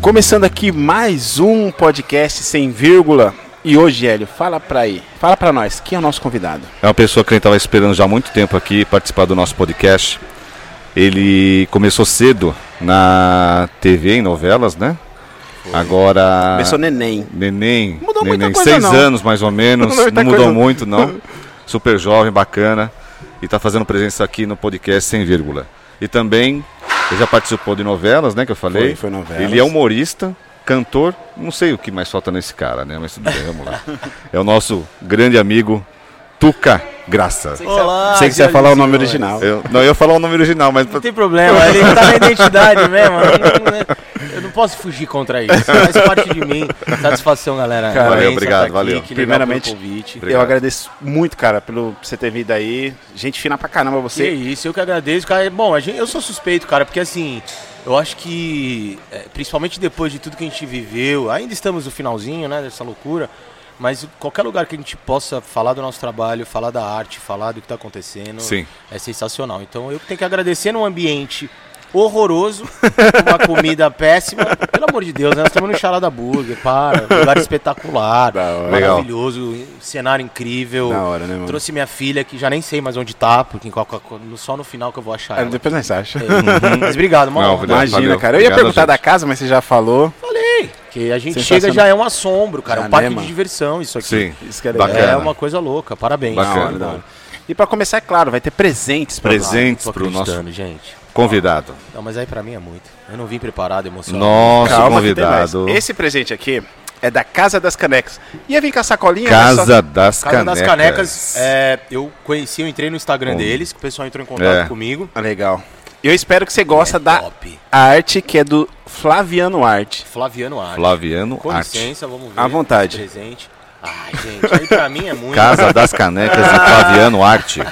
Começando aqui mais um podcast sem vírgula. E hoje, Hélio, fala pra aí, fala pra nós, quem é o nosso convidado? É uma pessoa que a gente estava esperando já há muito tempo aqui participar do nosso podcast. Ele começou cedo na TV, em novelas, né? Agora. Começou neném. Neném. Mudou muita neném, coisa, seis não. anos mais ou menos. Mudou muita não mudou muito, não. Super jovem, bacana. E está fazendo presença aqui no podcast sem vírgula. E também, ele já participou de novelas, né? Que eu falei. Foi, foi novelas. Ele é humorista, cantor. Não sei o que mais falta nesse cara, né? Mas tudo bem, vamos lá. É o nosso grande amigo Tuca Graça. Olá, Sei que você ia falar o nome original. Eu, não, eu ia falar o nome original, mas. Não tem problema, ele tá na identidade mesmo. Posso fugir contra isso. Faz parte de mim. Satisfação, galera. Cara, valeu, obrigado, tá aqui, valeu. que Primeiramente, pelo convite. Obrigado. Eu agradeço muito, cara, pelo por você ter vindo aí. Gente fina pra caramba Que você. isso, eu que agradeço, cara. Bom, a gente, eu sou suspeito, cara, porque assim, eu acho que, é, principalmente depois de tudo que a gente viveu, ainda estamos no finalzinho, né, dessa loucura, mas qualquer lugar que a gente possa falar do nosso trabalho, falar da arte, falar do que tá acontecendo, Sim. é sensacional. Então eu tenho que agradecer num ambiente horroroso, com uma comida péssima. Pelo amor de Deus, né? nós estamos no Charada Burger, para, lugar espetacular, hora. maravilhoso, cenário incrível. Da hora, né, mano? Trouxe minha filha, que já nem sei mais onde tá, porque só no final que eu vou achar ela. depois nós acha. É, Mas obrigado, Não, mano. valeu. Imagina, cara. Eu ia Obrigado, perguntar da casa, mas você já falou. Falei que a gente chega já é um assombro, cara. Já, é um parque né, de diversão isso aqui. Sim. Isso que é legal. É uma coisa louca, parabéns. Bacana. Da hora, da hora. E pra começar, é claro, vai ter presentes nós. Presentes Tô pro nosso gente. Convidado. Não, mas aí pra mim é muito. Eu não vim preparado, emocionado. Nosso Calma que tem mais. convidado. Esse presente aqui é da Casa das Canecas. Ia vir com a sacolinha, Casa só- das Casa Canecas. das Canecas, é, eu conheci, eu entrei no Instagram Bom. deles, que o pessoal entrou em contato É. comigo. Ah, legal. Eu espero que você gosta É da top. arte que é do Flaviano Arte. Flaviano Arte. Flaviano Com Arte. licença, vamos ver. À vontade. Presente. Ai, gente, aí pra mim é muito. Casa das Canecas e Flaviano Arte.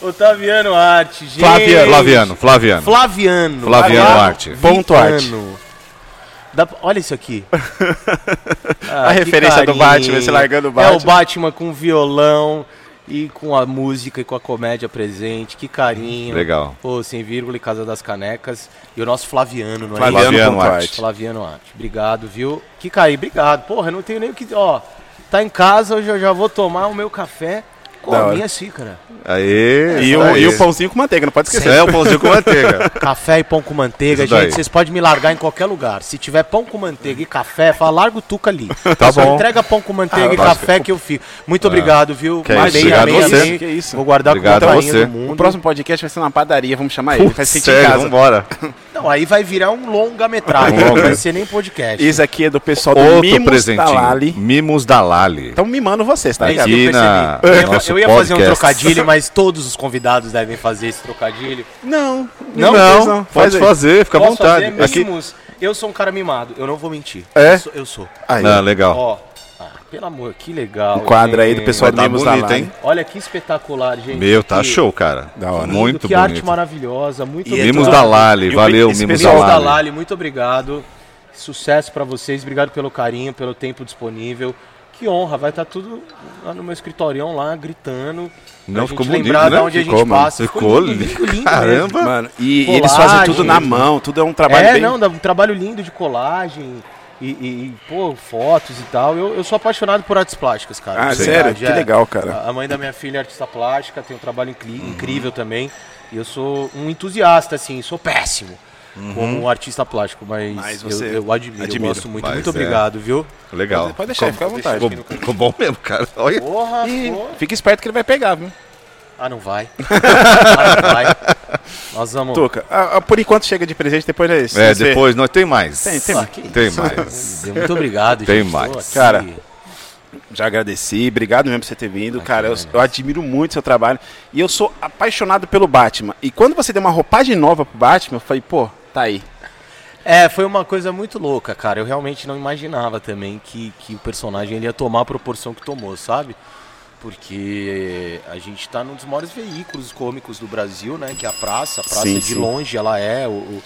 Otaviano Arte, gente. Flaviano. Flaviano. Flaviano. Flaviano. Flaviano Arte. Ponto arte. Dá- olha isso aqui. A Ah, que referência do carinho. Batman, você largando o É o Batman. Batman com violão e com a música e com a comédia presente. Que carinho. Legal. Pô, sem vírgula e Casa das Canecas. E o nosso Flaviano, não é Flaviano, Flaviano Arte. arte. Flaviano Arte. Obrigado, viu? Que carinho, obrigado. Porra, não tenho nem o que. Ó, tá em casa, hoje eu já vou tomar o meu café com a minha xícara. Aê. E isso o, e o pãozinho com manteiga, não pode esquecer. É o pãozinho com manteiga. Café e pão com manteiga, Isso daí. gente, vocês podem me largar em qualquer lugar. Se tiver pão com manteiga e café, fala, larga o tuca ali. Tá Só bom. entrega pão com manteiga Ah, e café que eu fico. Muito obrigado, viu? Que é isso, Amei, obrigado amei, você. amei. Que isso. Vou guardar Obrigado com você. do mundo. O próximo podcast vai ser numa padaria, vamos chamar ele. Vai ser em Sério, casa. vambora. Não, aí vai virar um longa-metragem, longa. não vai ser nem podcast. Esse aqui é do pessoal do Outro Mimos presentinho. da Lali. Mimos da Lali. Estão mimando vocês, tá isso ligado? que Aqui na-. Eu nosso eu ia fazer um podcast. trocadilho, mas todos os convidados devem fazer esse trocadilho. Não, Não, Não, Faz pode aí. fazer, fica à vontade. fazer Aqui... mimos? Eu sou um cara mimado, eu não vou mentir. É? Eu sou. Eu sou. Aí, Não, legal. Ó, ah, pelo amor, que legal. o quadro aí do pessoal do tá Mimos da bonito, Lali. hein? Olha que espetacular, gente. Meu, tá Que show, cara. Da hora. Muito que arte bonito. maravilhosa, muito E Mimos da Lali, valeu, Mimos da pessoal Mimos da Lali. Lali, muito obrigado. Sucesso pra vocês, obrigado pelo carinho, pelo tempo disponível. Que honra, vai estar tudo lá no meu escritorião lá, gritando. Não, ficou gente bonito, lembrar né? de onde a Ficou, gente mano. passa. Ficou lindo, lindo. lindo, Caramba. Mano, e, e Colagem. eles fazem tudo na mão, tudo é um trabalho é, bem... não, dá um trabalho lindo de colagem e, e- e, pô, fotos e tal. Eu, eu sou apaixonado por artes plásticas, cara. Ah, sério? verdade, Que é. legal, cara. A- A mãe da minha filha é artista plástica, tem um trabalho incrível também. E eu sou um entusiasta, assim, sou péssimo como um artista plástico, mas, Mas eu- você eu, admiro, admira. eu gosto muito. Mas muito é. obrigado, viu? Legal. Pode deixar, fica à vontade. Ficou, ficou bom mesmo, cara. Olha. Porra, E pô. fica esperto que ele vai pegar, viu? Ah, não vai. ah, não vai. Nós vamos. Tuca, ah, ah, por enquanto chega de presente, depois é isso. É, depois nós tem mais. Tem, tem Ah, Tem mais. Muito obrigado, Tem gente. mais. Cara, Já agradeci, obrigado mesmo por você ter vindo. Cara, eu, eu admiro muito seu trabalho. E eu sou apaixonado pelo Batman. E quando você deu uma roupagem nova pro Batman, eu falei, pô, tá aí. É, foi uma coisa muito louca, cara. Eu realmente não imaginava também que, que o personagem ele ia tomar a proporção que tomou, sabe? Porque a gente tá num dos maiores veículos cômicos do Brasil, né? Que é a Praça. A Praça, Sim, de sim. longe, ela é o, o-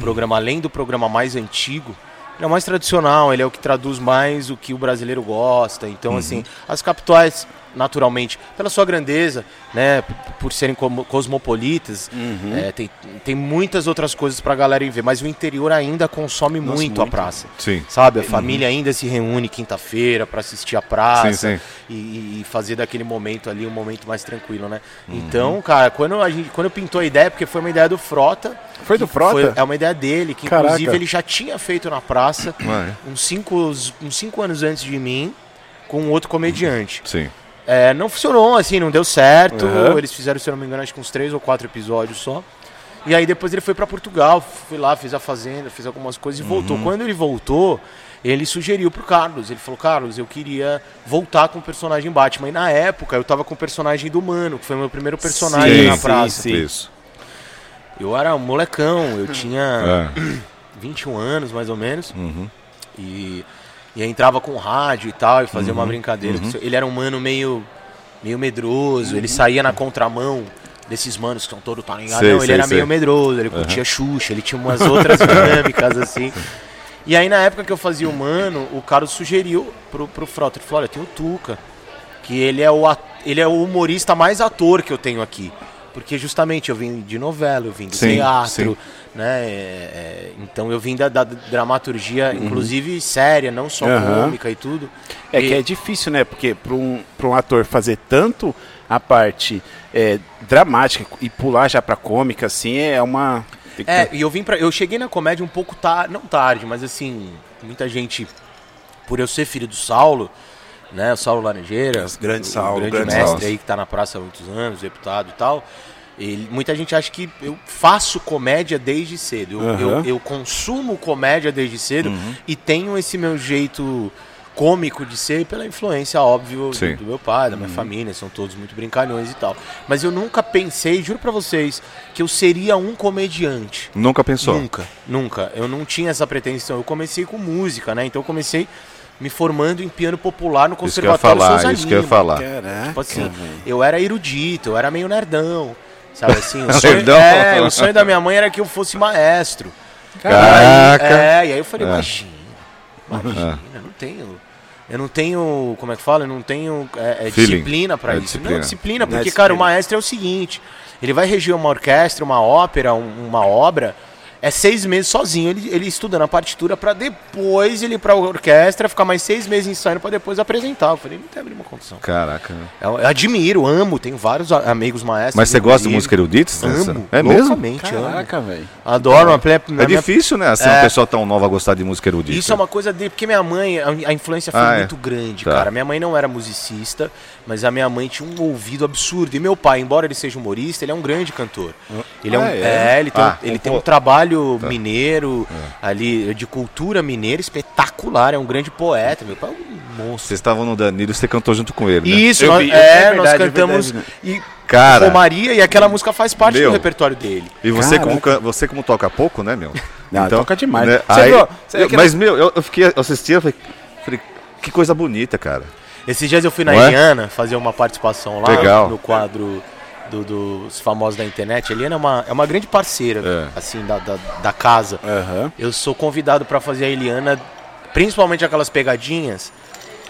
programa, além do programa mais antigo, ele é o mais tradicional, ele é o que traduz mais o que o brasileiro gosta. Então, assim, as capitais naturalmente, pela sua grandeza, né? Por serem cosmopolitas, Uhum. é, tem, tem muitas outras coisas pra galera ir ver, mas o interior ainda consome Nossa, muito, a muito. praça. Sim. Sabe, a família ainda se reúne quinta-feira pra assistir a praça Sim, sim. E, e fazer daquele momento ali um momento mais tranquilo, né? Uhum. Então, cara, quando a gente quando pintou a ideia, porque foi uma ideia do Frota, Foi do Frota? foi- é uma ideia dele, que Caraca. inclusive ele já tinha feito na praça Ué, uns cinco, uns cinco anos antes de mim, com um outro comediante. Sim. É, não funcionou, assim, não deu certo. Uhum. Eles fizeram, se eu não me engano, acho que uns três ou quatro episódios só. E aí depois ele foi pra Portugal, fui lá, fiz a fazenda, fiz algumas coisas e voltou. Uhum. Quando ele voltou, ele sugeriu pro Carlos. Ele falou, Carlos, eu queria voltar com o personagem Batman. E na época eu tava com o personagem do Mano, que foi o meu primeiro personagem Sim, na sim, praça. sim. Isso. Eu era um molecão, eu tinha É. 21 anos mais ou menos. Uhum. E, e aí entrava com rádio e tal, e fazia Uhum. uma brincadeira. Ele era um mano meio, meio medroso, ele saía na contramão desses manos que são todos tá ligado? Sei, Não, ele sei, era sei. meio medroso, ele curtia Xuxa, ele tinha umas outras dinâmicas assim. E aí na época que eu fazia o mano, o Carlos sugeriu pro, pro Frota, ele falou, olha, tem o Tuca, que ele é o, ele é o humorista mais ator que eu tenho aqui. Porque justamente eu vim de novela, eu vim do Sim, teatro, sim. né? é, é, então eu vim da, da dramaturgia, inclusive séria, não só Uhum. Cômica e tudo. É E- que é difícil, né? Porque para um, pra um ator fazer tanto a parte é, dramática e pular já pra cômica, assim, é uma. É, e eu vim para, eu cheguei na comédia um pouco tarde, não tarde, mas assim, muita gente, por eu ser filho do Saulo, né, o Saulo Laranjeira, Grande o- Saulo, o grande grande mestre Saulo. aí que tá na praça há muitos anos, deputado e tal. Ele, muita gente acha que eu faço comédia desde cedo. Eu, Aham. eu, eu consumo comédia desde cedo e tenho esse meu jeito cômico de ser pela influência, óbvio, do, do meu pai, da minha família, são todos muito brincalhões e tal. Mas eu nunca pensei, juro pra vocês, que eu seria um comediante. Nunca pensou? Nunca, nunca. Eu não tinha essa pretensão. Eu comecei com música, né? Então eu comecei me formando em piano popular no Isso que eu ia Conservatório falar, isso que eu ia falar. Caraca. Tipo assim, eu era erudito, eu era meio nerdão. Sabe assim? O sonho, é, o sonho da minha mãe era que eu fosse maestro. Caraca. É, e aí eu falei, É. imagina, imagina, eu não tenho. Eu não tenho, como é que fala? Eu não tenho é, é, disciplina pra É isso. disciplina. Não, disciplina, Não é porque, cara, o disciplina. maestro é o seguinte: ele vai reger uma orquestra, uma ópera, um- uma obra, é seis meses sozinho, ele, ele estudando a partitura pra depois ele ir pra orquestra, ficar mais seis meses ensaiando pra depois apresentar. Eu falei, não tem a mínima condição. Caraca. Eu, eu admiro, amo, tenho vários amigos maestros. Mas você gosta de música erudita? Amo, É mesmo? amo. Caraca, velho. Adoro É minha- difícil, né? Assim, É. uma pessoa tão nova gostar de música erudita. Isso é uma coisa de. Porque minha mãe, a, a influência foi Ah, é. muito grande, Tá. cara. Minha mãe não era musicista, mas a minha mãe tinha um ouvido absurdo. E meu pai, embora ele seja humorista, ele é um grande cantor. Ele é um. Ah, é? é, ele tem, Ah, um, ele tem um trabalho mineiro, ali, de cultura mineira espetacular. É um grande poeta. Meu pai é um monstro. Vocês estavam no Danilo e você cantou junto com ele, né? Isso, Eu nós, vi, é, é nós verdade, é cantamos. verdade, E Cara. Romaria e aquela música faz parte Meu. do repertório dele. E você Caraca. como, você como toca pouco, né, meu? Não, toca demais. né, aí- viu? Eu- mas, meu, eu, eu fiquei, eu assistia e falei, falei, que coisa bonita, cara. Esses dias eu fui na é? Eliana fazer uma participação lá Legal. no quadro do- dos famosos da internet. A Eliana é uma, é uma grande parceira, É. assim, da, da, da casa. Aham. Eu sou convidado pra fazer a Eliana, principalmente aquelas pegadinhas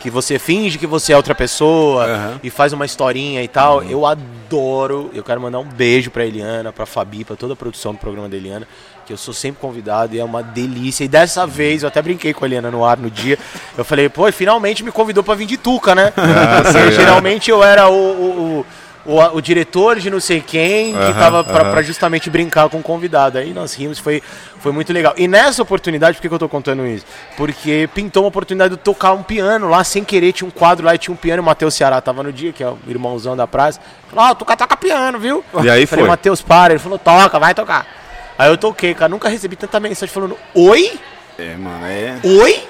que você finge que você é outra pessoa Aham. e faz uma historinha e tal. Eu adoro. Eu quero mandar um beijo pra Eliana, pra Fabi, pra toda a produção do programa da Eliana. Que eu sou sempre convidado e é uma delícia. E dessa vez, eu até brinquei com a Eliana no ar no dia. Eu falei, pô, finalmente me convidou pra vir de Tuca, né? Porque sei, é. geralmente eu era o, o, o, o- diretor de não sei quem que Aham, tava pra, aham. pra justamente brincar com o convidado. Aí nós rimos, foi, foi muito legal. E nessa oportunidade, por que, que eu tô contando isso? Porque pintou uma oportunidade de eu tocar um piano lá, sem querer, tinha um quadro lá e tinha um piano, o Matheus Ceará tava no dia, que é o irmãozão da praça. Falou, ó, oh, toca, toca piano, viu? E aí Falei, foi? Matheus, para. Ele falou, toca, vai tocar. Aí eu toquei, cara, nunca recebi tanta mensagem falando, oi? É, mano, é. Oi?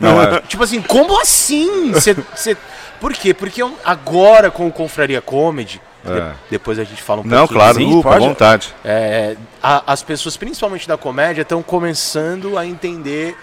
Não, é. Tipo assim, como assim? Cê, cê... Por quê? Porque eu- agora com o Confraria Comedy, É. de- depois a gente fala um Não, pouquinho. claro, Sim, Lupa, à pode. vontade. É, a- as pessoas, principalmente da comédia, estão começando a entender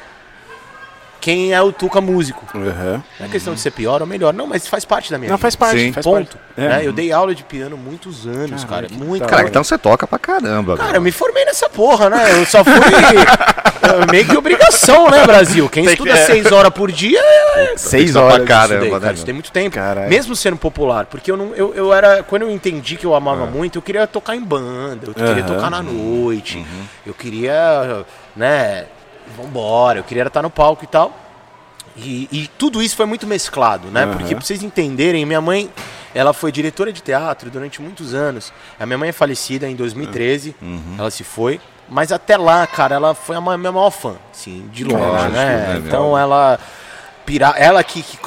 quem é o Tuca músico. Aham. Não é questão de ser pior ou melhor, não, mas faz parte da minha Não, vida. faz parte, Sim. faz Ponto. parte. É. né? Eu dei aula de piano muitos anos, cara. que Muito. Cara, então você toca pra caramba. Cara, eu me formei nessa porra, né? Eu só fui. Meio que obrigação, né, Brasil? Quem Tem estuda que- é. seis horas por dia é Seis Pra horas. caramba, Estudei, né, cara, isso tem muito tempo. Caralho. Mesmo sendo popular, porque eu não, eu, eu era, quando eu entendi que eu amava muito, eu queria tocar em banda, eu queria Aham. tocar na noite, eu queria, né, vambora, eu queria estar no palco e tal. E, e tudo isso foi muito mesclado, né? Aham. Porque pra vocês entenderem, minha mãe, ela foi diretora de teatro durante muitos anos. A minha mãe é falecida em 2013, ela se foi. Mas até lá, cara, ela foi a minha maior fã, assim, de longe, né? né? Então ela pira... ela que, que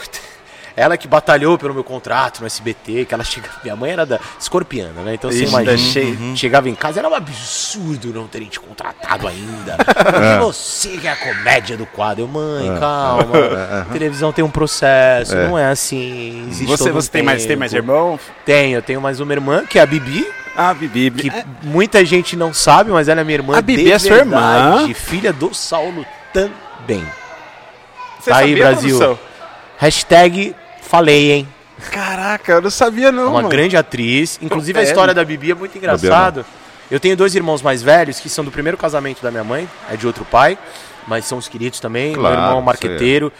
ela que batalhou pelo meu contrato no SBT, que ela chega, minha mãe era da escorpiana, né? Então você Ixi, imagina, cheia. chegava em casa, era um absurdo não terem te contratado ainda. Porque você que é a comédia do quadro. Eu, mãe, calma. Televisão tem um processo, não é assim. Existe Você, todo um você tem, mais, tem mais tempo. irmão? Tenho, eu tenho mais uma irmã, que é a Bibi, Ah, Bibi. que É, muita gente não sabe, mas ela é minha irmã A Bibi é sua irmã? verdade, filha do Saulo também. você tá aí, Brasil. produção? Hashtag falei, hein? Caraca, eu não sabia não, É uma mano. grande atriz. Inclusive a É. história da Bibi é muito engraçado. Eu tenho dois irmãos mais velhos que são do primeiro casamento da minha mãe, é de outro pai, mas são os queridos também. Claro, Meu irmão é isso marqueteiro,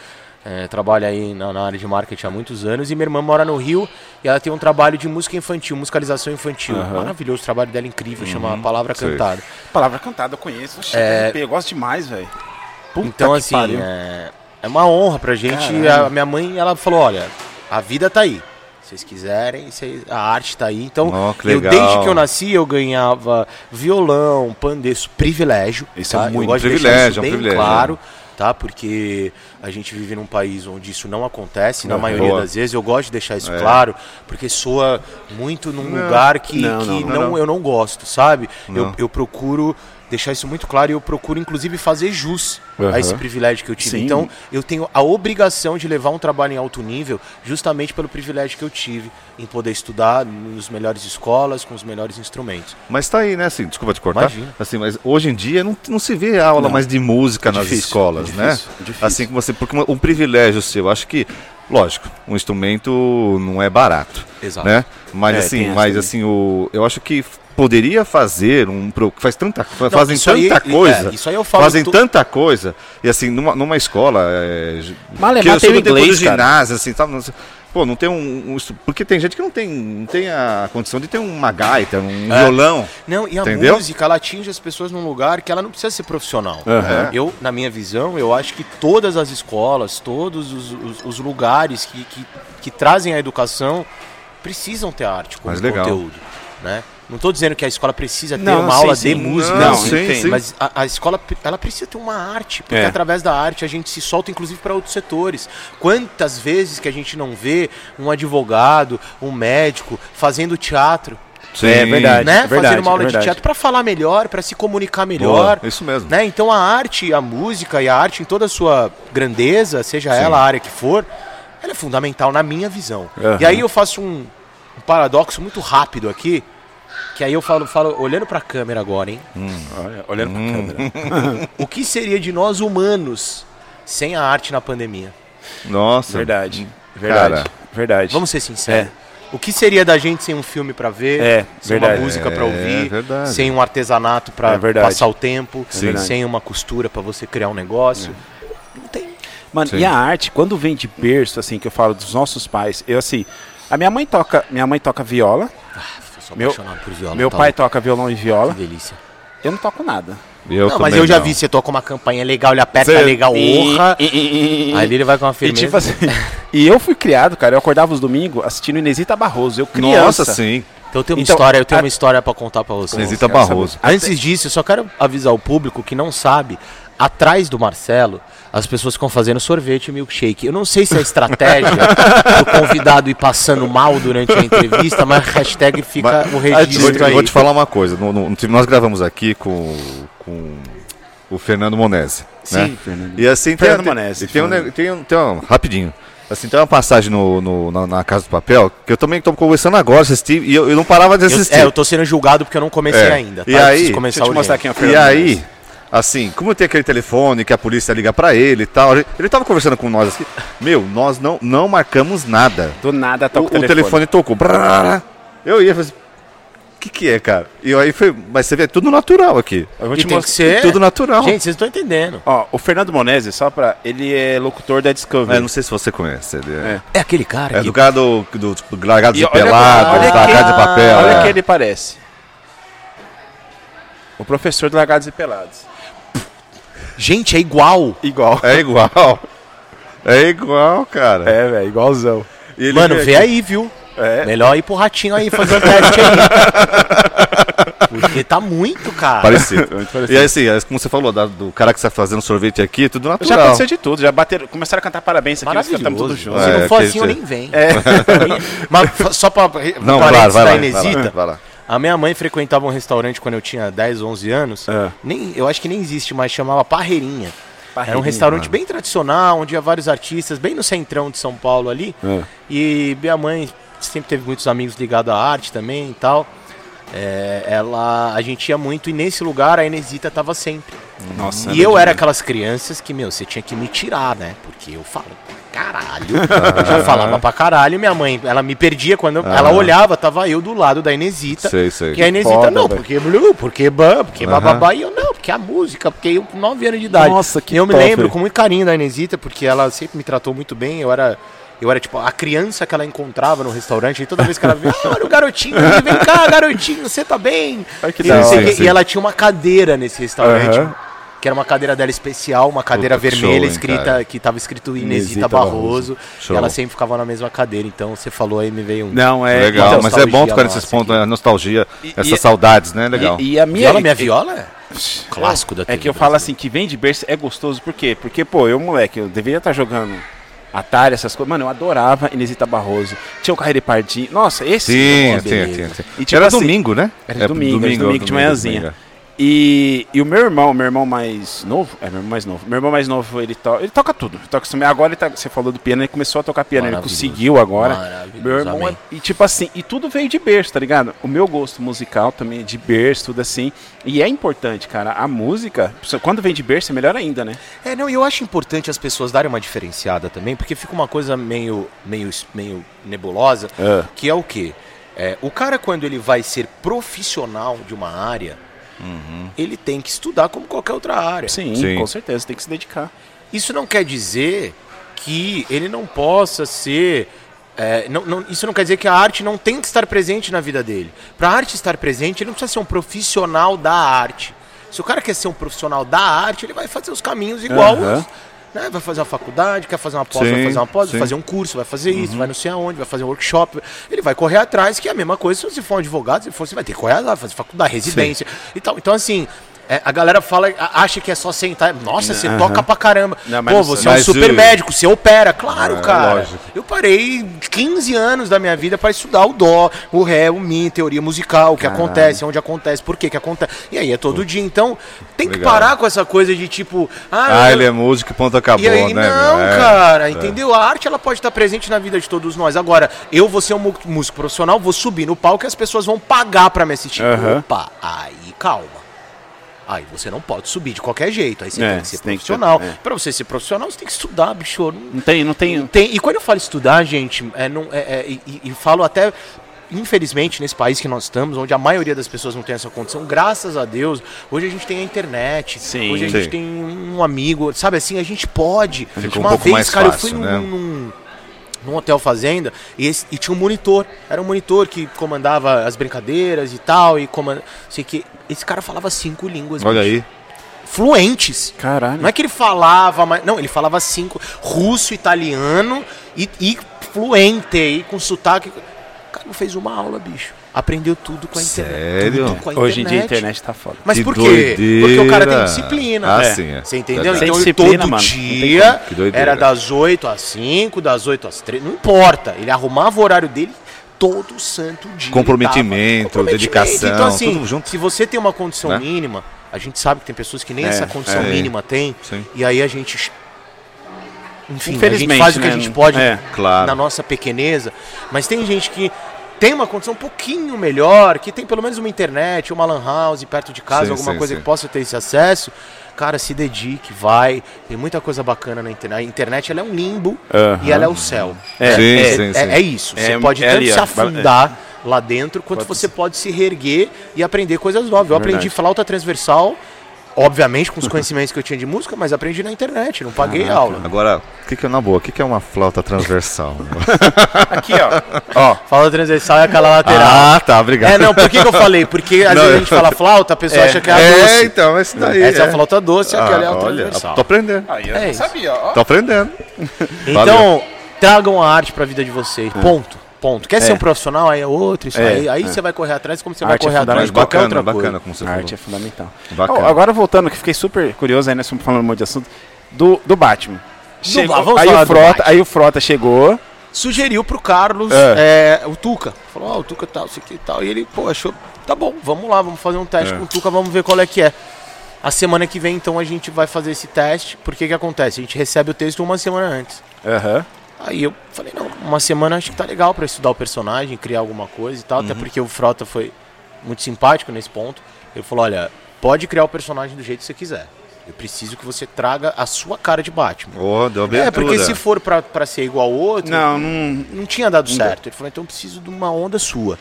é, trabalha aí na, na área de marketing há muitos anos. E minha irmã mora no Rio e ela tem um trabalho de música infantil, musicalização infantil. Maravilhoso, o trabalho dela é incrível, chama Palavra sei. Cantada. Palavra cantada, eu conheço. Oxe, É. Eu gosto demais, velho. Então, que assim, pariu. é, é uma honra pra gente. A minha mãe, ela falou: olha, a vida tá aí. Se vocês quiserem, vocês- a arte tá aí. Então, que eu, desde que eu nasci, eu ganhava violão, pandeiro, privilégio. Isso é tá? muito eu de deixar privilégio, isso é um bem privilégio, claro, tá? Porque a gente vive num país onde isso não acontece, na Aham. maioria Boa. das vezes. Eu gosto de deixar isso É. claro, porque soa muito num lugar que, Não, que não, não, não, não. eu não gosto, sabe? Eu, Não. eu procuro deixar isso muito claro e eu procuro, inclusive, fazer jus Aham. a esse privilégio que eu tive. Sim. Então, eu tenho a obrigação de levar um trabalho em alto nível, justamente pelo privilégio que eu tive em poder estudar nos melhores escolas, com os melhores instrumentos. Mas tá aí, né? Assim, desculpa te cortar. Imagina. Assim, mas hoje em dia não, não se vê aula Não. mais de música É nas difícil, escolas, é né? difícil, é difícil. Assim como você, porque um privilégio seu, acho que, lógico, um instrumento não é barato, Exato. né? Mas É, assim, mas também. assim, o, eu acho que poderia fazer um faz tanta Não, fazem isso aí- tanta é, coisa, isso aí eu falo fazem tu- tanta coisa e assim numa, numa escola é, Malemar que eu inglês, ginásio assim, sabe? Não sei- Pô, não tem um, um porque tem gente que não tem, não tem a condição de ter uma gaita, um É. violão. Não, e a Entendeu? música, ela atinge as pessoas num lugar que ela não precisa ser profissional. Aham. Eu, na minha visão, eu acho que todas as escolas, todos os, os- os lugares que, que, que trazem a educação precisam ter arte como Mas legal. conteúdo, né? Não estou dizendo que a escola precisa ter Não, uma sim, aula sim. de música, Não, não, sim, sim. mas a, a escola ela precisa ter uma arte, porque É. através da arte a gente se solta inclusive para outros setores. Quantas vezes que a gente não vê um advogado, um médico fazendo teatro, Sim. É verdade. né? verdade, Fazendo uma aula é de teatro para falar melhor, para se comunicar melhor. Boa, isso mesmo. Né? Então a arte, a música e a arte em toda a sua grandeza, seja ela a área que for, ela é fundamental na minha visão. Aham. E aí eu faço um, um paradoxo muito rápido aqui, que aí eu falo, falo olhando para a câmera agora, hein? Olha, olhando pra Hum. câmera. O que seria de nós humanos sem a arte na pandemia? Nossa. Verdade. Verdade. Cara. verdade. Vamos ser sinceros. O que seria da gente sem um filme para ver, É, sem verdade. uma música para É, ouvir, verdade. sem um artesanato para É passar o tempo, Sim. sem uma costura para você criar um negócio? Não tem. Mano, Sim. e a arte, quando vem de berço, assim, que eu falo dos nossos pais, eu assim, a minha mãe toca, minha mãe toca viola, Eu sou Meu- apaixonado por viola. meu tá pai louco. toca violão e viola, Que delícia. eu não toco nada. Eu não, mas eu já não. vi, você toca uma campanha legal, ele aperta Cê- legal, honra. E, e- e- Aí ele vai com uma e, firmeza. tipo assim, e eu fui criado, cara, eu acordava os domingos assistindo Inesita Barroso, eu criança. Nossa, sim. Então eu tenho uma Então, história, eu tenho a- uma história para contar para você. Inesita Barroso. Antes disso, eu só quero avisar o público que não sabe, atrás do Marcelo, as pessoas ficam fazendo sorvete e milkshake. Eu não sei se é estratégia do convidado ir passando mal durante a entrevista, mas hashtag fica Mas- o registro vou, aí. vou te falar uma coisa. No, no- nós gravamos aqui com, com o Fernando Monese. né? Sim, Fernando. E assim, Fernando tem, Monese, tem, tem, um, Fernando. ne- tem, um, tem um- rapidinho. Assim, tem uma passagem no, no- na, na Casa do Papel que eu também estou conversando agora, assisti, e eu, eu não parava de Eu, assistir. é, eu tô sendo julgado porque eu não comecei É. ainda. Tá? E Eu aí- preciso começar Deixa eu te mostrar quem é o E Fernando aí, Menezes. Assim, como tem aquele telefone que a polícia liga pra ele e tal, ele tava conversando com nós assim, meu, nós não, não marcamos nada. Do nada O, toca o telefone. tocou. brrr, Eu ia fazer. que que é, cara? E aí foi, mas você vê, é tudo natural aqui. Eu vou E te tem que ser... Tudo natural. Gente, vocês não estão entendendo. Ó, o Fernando Monese, só pra. Ele é locutor da Discovery. É, não sei se você conhece. Ele é, É aquele cara é que... do cara do, do, do Largados E e Pelados, que- Casa de Papel. Olha é. que ele parece. O professor do Largados e Pelados. Gente, é igual. Igual. É igual. É igual, cara. É, velho, igualzão. E ele Mano, vê aqui- aí, viu? É. Melhor ir pro ratinho aí fazer um teste aí. Porque tá muito, cara. Parecido. Muito parecido. E aí, assim, é como você falou, da- do cara que está fazendo sorvete aqui, é tudo Já natural. aconteceu de tudo, já bateram, começaram a cantar parabéns aqui, nós cantamos tudo junto. Se É, não for que assim, eu nem venho. Mas fa- só pra. Não, claro, vai vai Inesita, lá, vai lá. A minha mãe frequentava um restaurante quando eu tinha 10, 11 anos. É. Nem, eu acho que nem existe mais, chamava Parreirinha. Era um Parreirinha, restaurante bem tradicional, onde ia vários artistas, bem no centrão de São Paulo ali. É. E minha mãe sempre teve muitos amigos ligados à arte também e tal. É, ela, a gente ia muito e nesse lugar a Inesita tava sempre. Nossa, E eu era aquelas crianças que, meu, você tinha que me tirar, né? Porque eu falo pra caralho. Eu já falava pra caralho. Minha mãe, ela me perdia quando eu- ela olhava, tava eu do lado da Inesita. Sei, sei. Que a Inesita, foda, não, velho. porque blue, porque ban, porque bababá. E eu, não, porque a música, porque eu com 9 anos de idade. Nossa, que E eu me top. lembro com muito carinho da Inesita, porque ela sempre me tratou muito bem. Eu era. Eu era tipo a criança que ela encontrava no restaurante e toda vez que ela via, ah, olha o garotinho, vem cá, garotinho, você tá bem? Ai, que e, da hora. E ela tinha uma cadeira nesse restaurante, Aham. que era uma cadeira dela especial, uma cadeira Puta, que vermelha show, hein, escrita, cara. que tava escrito Inesita, Inesita Barroso. E ela sempre ficava na mesma cadeira. Então você falou aí, me veio um. Não, é. Legal, mas é bom tocar nesses pontos, a nostalgia, E- essas e- saudades, né? Legal. E, e a minha. Viola, minha viola é clássico da É TV que eu falo assim, que vem de berço é gostoso, por quê? Porque, pô, eu, moleque, eu deveria estar jogando Atari, essas coisas. Mano, eu adorava Inesita Barroso. Tinha o Carreira Pardinho. Nossa, esse. Sim, nossa, sim, sim, sim. E, tipo Era assim, domingo, né? era É, domingo, era domingo de manhãzinha. domingo. E, e o meu irmão, meu irmão mais novo, é meu irmão mais novo. Meu irmão mais novo, ele, to, ele toca tudo. Ele toca. Agora ele tá, você falou do piano, ele começou a tocar piano, ele conseguiu agora. Meu irmão é, e tipo assim, e tudo veio de berço, tá ligado? O meu gosto musical também é de berço, tudo assim. E é importante, cara, a música, quando vem de berço é melhor ainda, né? É, não, e eu acho importante as pessoas darem uma diferenciada também, porque fica uma coisa meio, meio, meio nebulosa, É. que é o quê? É, o cara, quando ele vai ser profissional de uma área, ele tem que estudar como qualquer outra área. Sim, Sim. com certeza, tem que se dedicar. Isso não quer dizer que ele não possa ser. é, não- não- isso não quer dizer que a arte não tem que estar presente na vida dele. Para a arte estar presente, ele não precisa ser um profissional da arte. Se o cara quer ser um profissional da arte, ele vai fazer os caminhos igual. Aham. os- né? Vai fazer uma faculdade, quer fazer uma pós, vai Sim, fazer uma pós, vai sim. fazer um curso, vai fazer isso, vai não sei aonde, vai fazer um workshop. Ele vai correr atrás, que é a mesma coisa se você for um advogado, se for, você vai ter que correr atrás, fazer faculdade, residência e tal. Então, assim. É, a galera fala, acha que é só sentar. Nossa, você toca pra caramba. Não, Pô, você é um super o- médico, você opera. Claro, É, cara. lógico. Eu parei 15 anos da minha vida para estudar o dó, o ré, o mi, teoria musical, o que acontece, onde acontece, por que que acontece. E aí é todo dia. Então, tem que Legal. parar com essa coisa de tipo. Ah, eu- ele é músico e ponto acabou, e aí, né? não? É, cara, é. entendeu? A arte ela pode estar presente na vida de todos nós. Agora, eu vou ser um músico profissional, vou subir no palco e as pessoas vão pagar pra me assistir. Aham. Opa, aí calma. Aí você não pode subir de qualquer jeito. Aí você É, tem que ser ter- profissional. é. Pra você ser profissional, você tem que estudar, bicho. Não Não tem, não tem. tem. E quando eu falo estudar, gente, é, não, é, é, e, e- falo até. Infelizmente, nesse país que nós estamos, onde a maioria das pessoas não tem essa condição, graças a Deus, hoje a gente tem a internet, Sim. hoje a gente Sim. tem um amigo, sabe assim, a gente pode. Fica um uma pouco vez, mais cara, fácil, eu fui né? num, num, hotel fazenda e, esse- e tinha um monitor. Era um monitor que comandava as brincadeiras e tal, e comanda, sei que esse cara falava cinco línguas. Olha bicho. aí. Fluentes. Caralho. Não é que ele falava, mas. Não, ele falava cinco. Russo, italiano e, e fluente, e com sotaque. O cara não fez uma aula, bicho. Aprendeu tudo com a internet. Sério? Tudo com a Hoje em dia a internet tá foda. Mas Que por quê? Porque o cara tem doideira. disciplina. Ah, É. sim, é. Você entendeu? Então Sem ele disciplina, todo mano, dia doideira. era das 8 às 5, das 8 às 3. Não importa. Ele arrumava o horário dele todo santo dia. Comprometimento, tava- dedicação, Então, assim, tudo junto. se você tem uma condição Né? mínima, a gente sabe que tem pessoas que nem É, essa condição é. mínima tem. Sim. E aí a gente. Enfim, a gente Infelizmente, faz o que a né? gente pode É, claro. na nossa pequeneza. Mas tem gente que tem uma condição um pouquinho melhor, que tem pelo menos uma internet, uma lan house perto de casa, Sim, alguma sim, coisa sim. que possa ter esse acesso. Cara, se dedique, vai. Tem muita coisa bacana na internet. A internet ela é um limbo Aham. e ela é o céu. É, Sim, é, sim, é- sim. é isso. Você É- pode é tanto ali, se afundar lá dentro, quanto Pode você pode se reerguer e aprender coisas novas. Eu aprendi flauta transversal, obviamente com os conhecimentos que eu tinha de música, mas aprendi na internet, não paguei Caraca. aula. Agora, o que, que é na boa? O que, que é uma flauta transversal? Aqui, ó. ó. Flauta transversal é aquela lateral. ah, tá, obrigado. É, não, por que, que eu falei? Porque às Não, vezes a gente fala flauta, a pessoa acha que é a É, doce. então, esse daí. Essa é a flauta doce, aquela é a Ah, olha, transversal. tô aprendendo. Aí eu É não isso. sabia, ó. Tô aprendendo. Então, tragam a arte pra vida de vocês. Ponto. Ponto. Quer ser É. um profissional, aí é outro, isso É, aí. Aí é. você vai correr atrás como você A vai arte é correr atrás de qualquer bacana, outra bacana, coisa. como você A falou. arte é fundamental. Bacana. Ó, agora voltando, que fiquei super curioso aí, estamos falando um monte de assunto, do, do Batman. Chegou- vamos aí, o do Frota, Batman. aí o Frota chegou. Sugeriu pro Carlos É. é, o Tuca. Falou, ó, o Tuca tal, isso aqui e tal. E ele, pô, achou, tá bom, vamos lá, vamos fazer um teste É. com o Tuca, vamos ver qual é que é. A semana que vem, então, a gente vai fazer esse teste. Porque que acontece? A gente recebe o texto uma semana antes. Aham. Aí eu falei, não, uma semana acho que tá legal pra estudar o personagem, criar alguma coisa e tal, Uhum. até porque o Frota foi muito simpático nesse ponto. Ele falou, olha, pode criar o personagem do jeito que você quiser. Eu preciso que você traga a sua cara de Batman. Ô, deu É, porque se for pra, pra ser igual ao outro, Não, não. não tinha dado certo. Ele falou, então eu preciso de uma onda sua.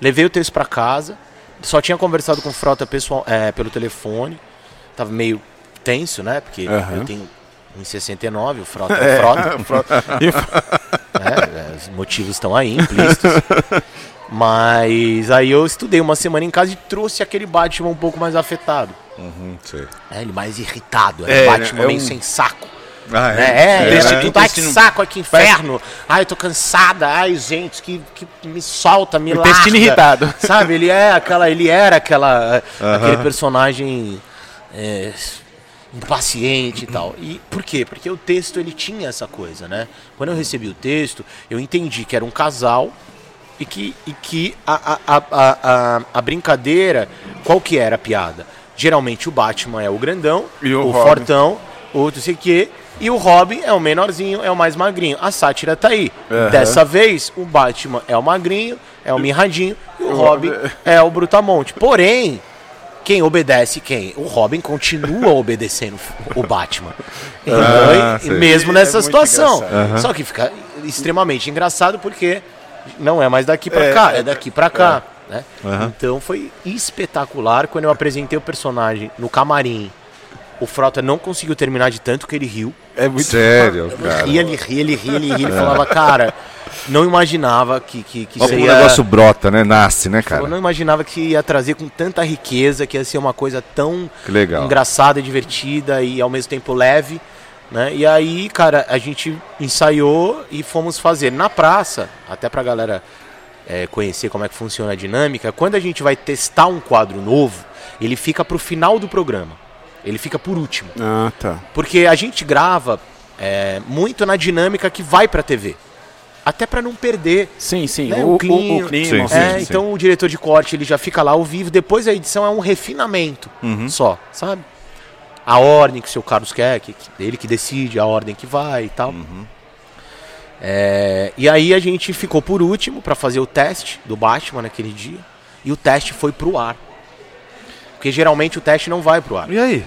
Levei o texto pra casa, só tinha conversado com o Frota pessoal, é, pelo telefone. Tava meio tenso, né? Porque Aham. eu tenho 1,69, o Frota é, o Frota. É, é, os motivos estão aí, implícitos. Mas aí eu estudei uma semana em casa e trouxe aquele Batman um pouco mais afetado. Uhum, sei. É, ele mais irritado, era É, um Batman é meio um- sem saco. Ah, né? É, Intestino- é, tudo, ai que intestino- saco, ai que inferno. Ai, eu tô cansada. Ai, gente, que, que me solta, me Intestino larga. irritado. Sabe, ele é aquela, ele era aquela, aquele personagem é, impaciente e tal. E por quê? Porque o texto ele tinha essa coisa, né? Quando eu recebi o texto, eu entendi que era um casal e que, e que a, a, a, a, a- brincadeira, qual que era a piada? Geralmente o Batman é o grandão, E o o Robin. fortão, o não sei o quê, e o Robin é o menorzinho, é o mais magrinho. A sátira tá aí. Aham. Dessa vez, o Batman é o magrinho, é o mirradinho, e o Robin é o brutamonte. Porém, quem obedece quem? O Robin continua obedecendo o Batman. Ah, E- e sei. mesmo É nessa muito situação. engraçado. Só que fica extremamente engraçado porque não é mais daqui pra É, cá, é, é daqui pra cá. Né? Aham. Então foi espetacular quando eu apresentei o personagem no camarim. O Frota não conseguiu terminar de tanto que ele riu. É muito. Sério, cara. Ria, ele ria, ele ria, ele ria. Ele falava, cara, não imaginava que, que, que Olha como seria... o negócio brota, né? Nasce, né, Eu cara? não imaginava que ia trazer com tanta riqueza, que ia ser uma coisa tão engraçada, divertida e ao mesmo tempo leve. Né? E aí, cara, a gente ensaiou e fomos fazer na praça, até pra galera é, conhecer como é que funciona a dinâmica. Quando a gente vai testar um quadro novo, ele fica pro final do programa. Ele fica por último. Ah, tá. Porque a gente grava é, muito na dinâmica que vai pra TV. Até pra não perder Sim, sim. Né, o, o o, clima. o clima. Sim, é, sim. então o diretor de corte ele já fica lá ao vivo, depois a edição é um refinamento Uhum. só, sabe? A ordem que o seu Carlos quer, que, que- ele que decide a ordem que vai e tal. Uhum. É, e aí a gente ficou por último pra fazer o teste do Batman naquele dia. E o teste foi pro ar. Porque geralmente o teste não vai pro ar. E aí?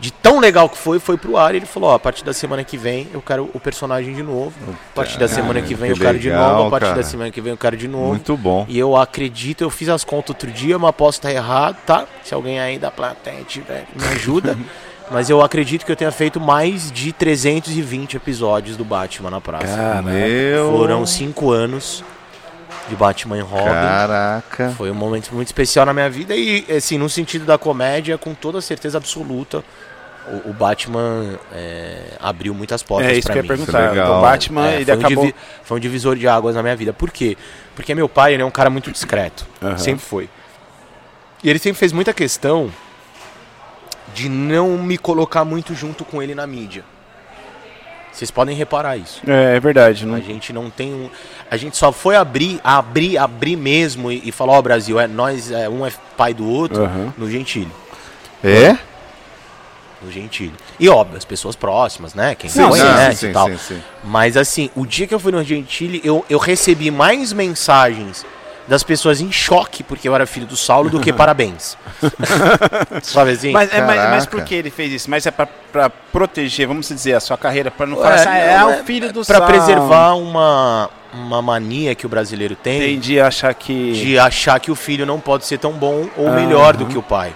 De tão legal que foi, foi pro ar. E ele falou: ó, a partir da semana que vem eu quero o personagem de novo. A partir da semana que vem que eu quero de legal, novo. A partir cara. da semana que vem eu quero de novo. Muito bom. E eu acredito, eu fiz as contas outro dia, mas posso estar errado, tá? Se alguém aí da plateia tiver, me ajuda. mas eu acredito que eu tenha feito mais de 320 episódios do Batman na praça. Cara, Meu. Foram cinco anos de Batman e Robin. Caraca. Foi um momento muito especial na minha vida e, assim, no sentido da comédia, com toda certeza absoluta, o, o Batman é, abriu muitas portas É isso que eu ia mim. perguntar. legal. O Batman, É, ele foi, um acabou. divi- foi um divisor de águas na minha vida. Por quê? Porque meu pai ele é um cara muito discreto. Aham. Sempre foi. E ele sempre fez muita questão de não me colocar muito junto com ele na mídia. Vocês podem reparar isso. É, é verdade. A Não... gente não tem um. A gente só foi abrir, abrir, abrir mesmo e, e falar, ó, Brasil, é, nós, é, um é pai do outro Aham. no Gentile. É? No Gentile. E óbvio, as pessoas próximas, né? Quem Sim, conhece sim, e tal. sim, sim. Mas assim, o dia que eu fui no Gentile, eu, eu recebi mais mensagens das pessoas em choque porque eu era filho do Saulo do que parabéns. Sabe assim? Mas, é, mas, mas por que ele fez isso? Mas é pra, pra proteger, vamos dizer, a sua carreira, pra não Ué, falar assim, ah, é, o filho do Pra Saulo. preservar uma, uma mania que o brasileiro tem Entendi, achar que... de achar que o filho não pode ser tão bom ou melhor do que o pai.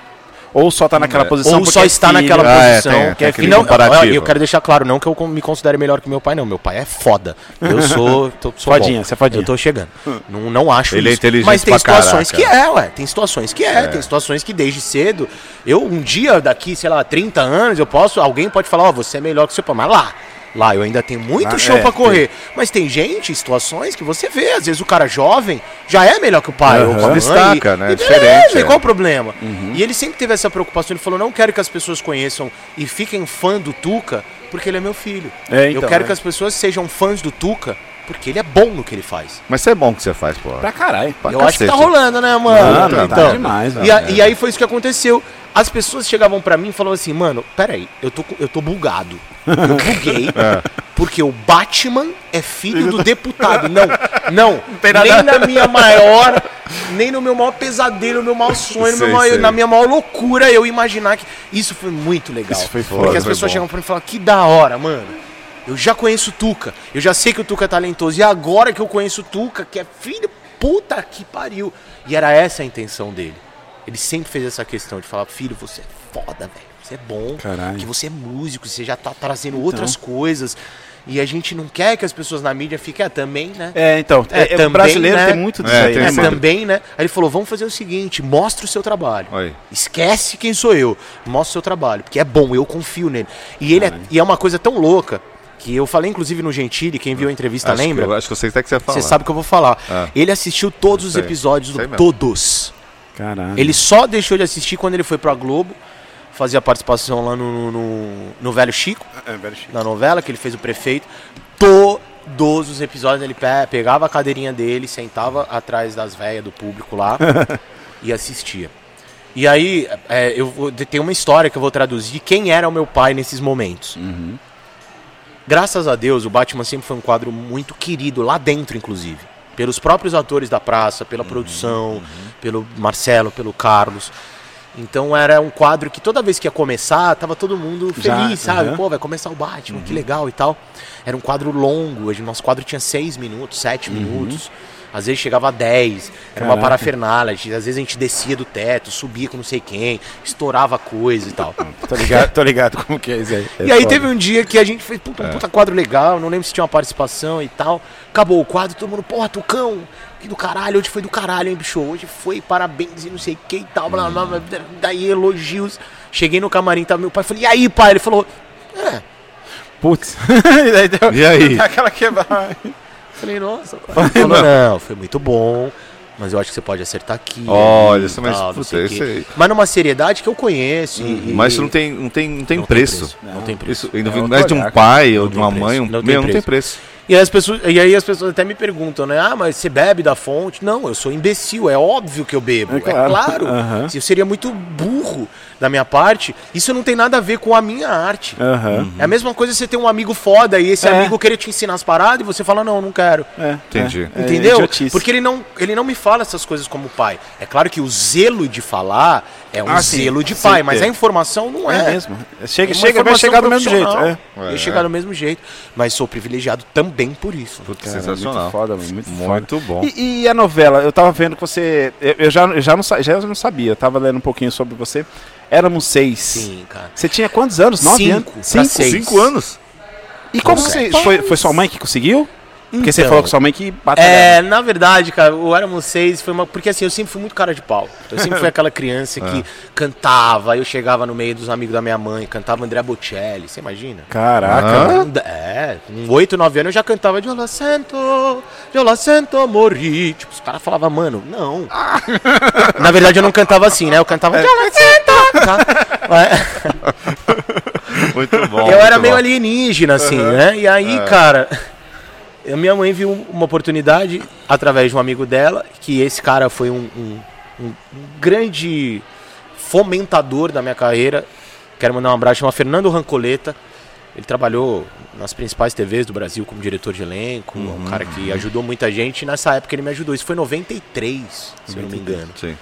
Ou só tá naquela É. posição Ou só é está filho. naquela Ah, é, posição. tem- tem que é filho. Não, olha, eu quero deixar claro, não que eu me considere melhor que meu pai, não. Meu pai é foda. Eu sou. Tô, sou Fodinha, bom. você é fodinha. Eu tô chegando. Não, não acho Ele é isso. inteligente Mas tem pra situações caraca. que é, ué. Tem situações que é, Tem situações que desde cedo. Eu, um dia, daqui, sei lá, 30 anos, eu posso. Alguém pode falar, ó, você é melhor que seu pai. Mas lá. Lá eu ainda tenho muito Lá, chão é, pra correr. Mas tem gente, situações que você vê. Às vezes o cara jovem já é melhor que o pai. ou com a mãe, Destaca, né? E Diferente, beleza, e é. qual o problema? E ele sempre teve essa preocupação. Ele falou: não quero que as pessoas conheçam e fiquem fã do Tuca, porque ele é meu filho. É, então, eu quero é. que as pessoas sejam fãs do Tuca, porque ele é bom no que ele faz. Mas isso é bom que você faz, pô. Pra caralho. Pra eu acho que tá cacete. rolando, né, mano? Mano, tá demais, E, a- velho. e aí foi isso que aconteceu. As pessoas chegavam pra mim e falavam assim, mano, peraí, eu tô, eu tô bugado. Eu buguei, É. porque o Batman é filho do deputado. Não, não, nem na minha maior, nem no meu maior pesadelo, no meu maior sonho, Sei, maior- na minha maior loucura, eu imaginar que. Isso foi muito legal. Isso foi foda, Porque as foi pessoas bom. chegavam pra mim e falavam, que da hora, mano. Eu já conheço o Tuca, eu já sei que o Tuca é talentoso, e agora que eu conheço o Tuca, que é filho, puta que pariu. E era essa a intenção dele. Ele sempre fez essa questão de falar, filho, você é foda, velho. Você é bom, Caralho. que você é músico, você já tá trazendo outras coisas. E a gente não quer que as pessoas na mídia fiquem, ah, também, né? É, então, É, é, é, também, o brasileiro né? tem muito disso É, aí, tem né, É, também, né? Aí ele falou: vamos fazer o seguinte, mostra o seu trabalho. Oi. Esquece quem sou eu. Mostra o seu trabalho. Porque é bom, eu confio nele. E ele é, e é uma coisa tão louca que eu falei, inclusive, no Gentili, quem viu a entrevista Acho lembra? Que, eu- acho que eu sei até que você vai falar. Você sabe o que eu vou falar. Ah. Ele assistiu todos os episódios, do, todos. Caralho. Ele só deixou de assistir quando ele foi pra Globo, fazia participação lá no, no, no Velho Chico, É, velho chique. na novela, que ele fez o prefeito. Todos os episódios ele pe- pegava a cadeirinha dele, sentava atrás das velhas do público lá e assistia. E aí, é, eu vou, tem uma história que eu vou traduzir quem era o meu pai nesses momentos. Graças a Deus, o Batman sempre foi um quadro muito querido, lá dentro, inclusive. Pelos próprios atores da praça, pela produção, pelo Marcelo, pelo Carlos. Então era um quadro que toda vez que ia começar, tava todo mundo Já, feliz, sabe? aham. Pô, vai começar o Batman, que legal e tal. Era um quadro longo, hoje nosso quadro tinha seis minutos, sete minutos. Às vezes chegava a 10, era uma parafernália. Às vezes a gente descia do teto, subia com não sei quem, estourava coisa e tal. Tô ligado, tô ligado como que é isso aí. É E aí foda. teve um dia que a gente fez puta, um puta quadro legal, não lembro se tinha uma participação e tal. Acabou o quadro, todo mundo, porra, Tucão, que do caralho, hoje foi do caralho, hein, bicho? Hoje foi, parabéns e não sei o que e tal, blá, blá, blá, daí elogios. Cheguei no camarim, tava meu pai, falei, e aí, pai? Ele falou, é. Putz. e aí, deu- E aí? Aquela quebrada. Falei, nossa. Ele falou, não, foi muito bom. Mas eu acho que você pode acertar aqui. Olha, isso, mas, tal, não puta, aí. Mas numa seriedade que eu conheço. e- e- Mas isso não tem, não tem, não tem não preço. Não tem preço. Isso, ainda É vindo outro mais de um pai ou Não de tem uma preço, mãe, um, não tem meu, não tem preço. preço. E, as pessoas, e aí as pessoas até me perguntam, né? Ah, mas você bebe da fonte? Não, eu sou imbecil, é óbvio que eu bebo. É É claro. claro. Aham. Eu seria muito burro da minha parte. Isso não tem nada a ver com a minha arte. Aham. É a mesma coisa você ter um amigo foda e esse É. amigo querer te ensinar as paradas e você fala, não, não quero. É, Entendi. é, é Entendeu? idiotice. Porque ele não, ele não me fala essas coisas como pai. É claro que o zelo de falar é um Ah, sim. zelo de Sim, pai, mas é. a informação não é. É mesmo. Chega, É chega vai chegar do mesmo jeito. É. É. chegar do mesmo jeito. Mas sou privilegiado também por isso. Puta, Cara, sensacional. Muito foda, mano. Muito, foda. Muito bom. E, e a novela? Eu tava vendo que você. Eu, eu já, eu já, não, já não sabia. Eu tava lendo um pouquinho sobre você. Éramos seis. Sim, cara. Você tinha quantos anos? Nove Cinco anos? Cinco? seis. Cinco anos? E como Com você. Foi, foi sua mãe que conseguiu? Porque você Então, falou que sua mãe que batalhava. É, na verdade, cara, o Éramos Seis foi uma. Porque assim, eu sempre fui muito cara de pau. Eu sempre fui aquela criança que cantava, eu chegava no meio dos amigos da minha mãe, cantava André Bocelli, você imagina? Caraca. Mano. É, com 8, 9 anos eu já cantava de Olá Santo, de Olá Santo morri. Tipo, os caras falavam, mano, não. Na verdade eu não cantava assim, né? Eu cantava de Olá Santo. Tá? Mas- Muito bom. eu era muito meio bom. alienígena, assim, né? E aí, cara, a minha mãe viu uma oportunidade através de um amigo dela, que esse cara foi um, um- um grande fomentador da minha carreira. Quero mandar um abraço, chama Fernando Rancoleta. Ele trabalhou nas principais TVs do Brasil como diretor de elenco, Uhum. um cara que ajudou muita gente. E nessa época ele me ajudou. Isso foi em 93, se eu não me engano. Sim.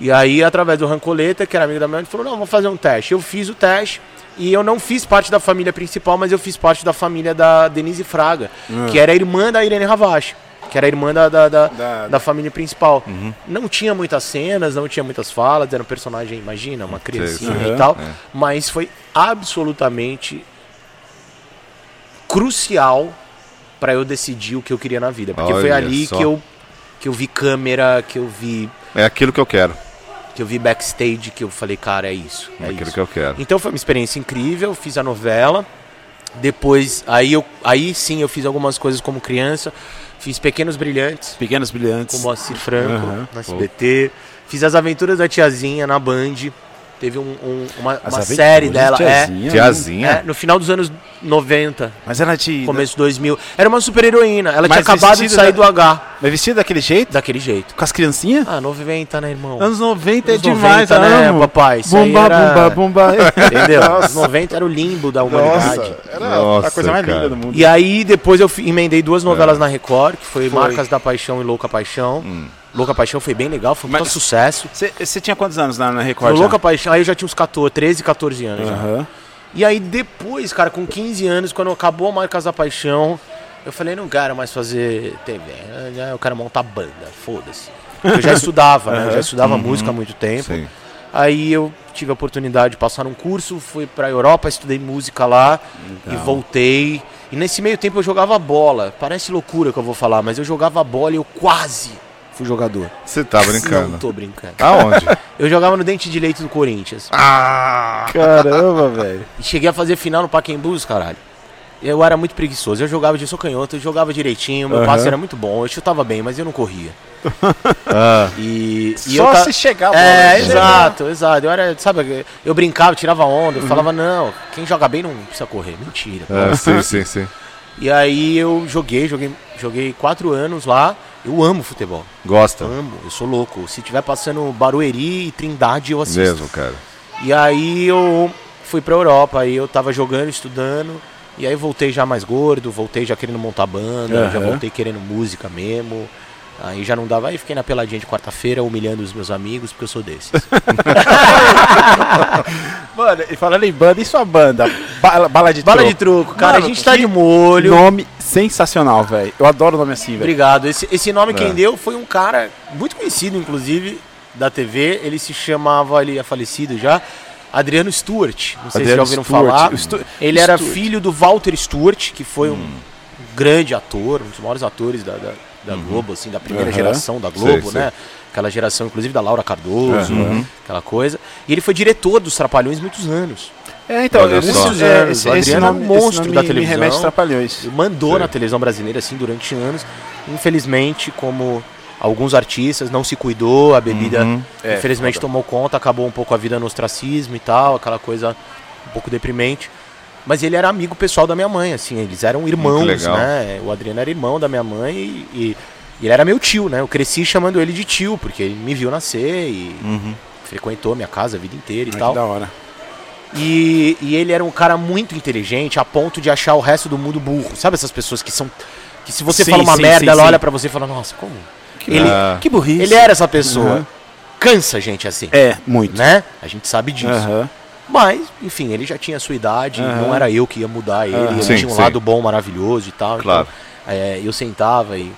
E aí, através do Rancoleta, que era amigo da minha mãe, falou: não, vamos fazer um teste. Eu fiz o teste e eu não fiz parte da família principal, mas eu fiz parte da família da Denise Fraga, que era a irmã da Irene Ravache, que era a irmã da, da, da, Da- da família principal. Não tinha muitas cenas, não tinha muitas falas, era um personagem, imagina, uma criancinha sei. e tal, É. mas foi absolutamente crucial para eu decidir o que eu queria na vida, porque foi Olha ali só. que eu que eu vi câmera, que eu vi É aquilo que eu quero. Que eu vi backstage que eu falei, cara, é isso. É É aquilo isso. que eu quero. Então foi uma experiência incrível, fiz a novela. Depois, aí, eu, aí sim eu fiz algumas coisas como criança. Fiz Pequenos Brilhantes, Pequenos brilhantes. com Moacir Franco, Aham. no SBT. Fiz As Aventuras da Tiazinha na Band. Teve um- um- uma, uma série de dela. é, Tiazinha. Tiazinha. é, no final dos anos 90, Mas ela te. começo 2000. Era uma super heroína. Ela Mas tinha acabado de sair da- do H. Mas vestida daquele jeito? Daquele jeito. Com as criancinhas? Ah, 90, né, irmão? Anos 90 Anos é demais, 90, né, amo. papai? Isso aí Bumba, era- bumba, bumba. Entendeu? Nossa. Os 90 era o limbo da humanidade. Nossa, era Nossa, a coisa mais cara. linda do mundo. E aí depois eu emendei duas novelas É. na Record, que foi, Foi. Marcas da Paixão e Louca Paixão. Hum. Louca Paixão foi bem legal, foi um sucesso. Você tinha quantos anos na, na Record? No? Louca Paixão, aí eu já tinha uns 14, 13, 14 anos. Aham. E aí depois, cara, com 15 anos, quando acabou Marcas da Paixão, eu falei, não quero mais fazer TV, eu quero montar banda, foda-se. Eu já estudava, né? Eu já estudava música há muito tempo. Sim. Aí eu tive a oportunidade de passar um curso, fui pra Europa, estudei música lá e voltei. E nesse meio tempo eu jogava bola. Parece loucura que eu vou falar, mas eu jogava bola e eu quase fui jogador. Você tá brincando. Não tô brincando. Aonde? Eu jogava no Dente de Leite do Corinthians. ah! Caramba, velho. E cheguei a fazer final no Pacaembus, caralho. Eu era muito preguiçoso. Eu jogava de socanhoto, eu jogava direitinho, meu Aham. passe era muito bom, eu chutava bem, mas eu não corria. Ah, E, e Só eu ta- se chegar a bola. É, né? exato, exato. Eu era, sabe, eu brincava, tirava onda, Uhum. eu falava, não, quem joga bem não precisa correr. Mentira. ah, sim, sim, sim. E aí eu joguei, joguei, joguei quatro anos lá. Eu amo futebol. Gosta Amo, eu sou louco. Se tiver passando Barueri e Trindade, eu assisto. mesmo, cara. E aí eu fui pra Europa, aí eu tava jogando, estudando. E aí voltei já mais gordo, voltei já querendo montar banda, já Aham. voltei querendo música mesmo. Aí já não dava, aí fiquei na peladinha de quarta-feira humilhando os meus amigos, porque eu sou desses. Mano, e falando em banda, e sua banda? Bala, bala de Bala troco. de truco, cara, Mano, a gente tá de molho. Nome sensacional, velho. Eu adoro nome assim, velho. Obrigado. Esse, esse nome É. quem deu foi um cara muito conhecido, inclusive, da TV. Ele se chamava, ele é falecido já, Adriano Stewart. Não sei se já Adriano ouviram Stewart. falar. Stu- Ele era Stewart. filho do Walter Stewart, que foi um Hum. grande ator, um dos maiores atores da, da, da Globo, assim, da primeira Aham. geração da Uhum. Sei, Globo, sei. né? Aquela geração, inclusive, da Laura Cardoso, Aham. aquela coisa. E ele foi diretor dos Trapalhões muitos anos. É, então, Olha esse, é, esse, O esse Adriano é um nome, monstro esse nome da me televisão. remete a trapalhões. mandou Sei. na televisão brasileira assim durante anos. Infelizmente, como alguns artistas não se cuidou, a bebida Uhum. É, infelizmente foda. tomou conta, acabou um pouco a vida no ostracismo e tal, aquela coisa um pouco deprimente. Mas ele era amigo pessoal da minha mãe, assim, eles eram irmãos, legal. né? O Adriano era irmão da minha mãe e, e- ele era meu tio, né? Eu cresci chamando ele de tio, porque ele me viu nascer e Uhum. frequentou minha casa a vida inteira e Ai, tal. que da hora. E, e ele era um cara muito inteligente a ponto de achar o resto do mundo burro. Sabe essas pessoas que são. Que se você Sim, fala uma sim, merda, sim, ela sim. olha pra você e fala, nossa, como? Que, Ele- Ah. que burrice. Ele era essa pessoa. Uhum. Cansa gente assim. É, muito. Né? A gente sabe disso. Aham. Mas, enfim, ele já tinha a sua idade, Aham. não era eu que ia mudar ele. Aham. Ele Sim, tinha um sim. lado bom, maravilhoso e tal. Claro. Então, é, eu sentava e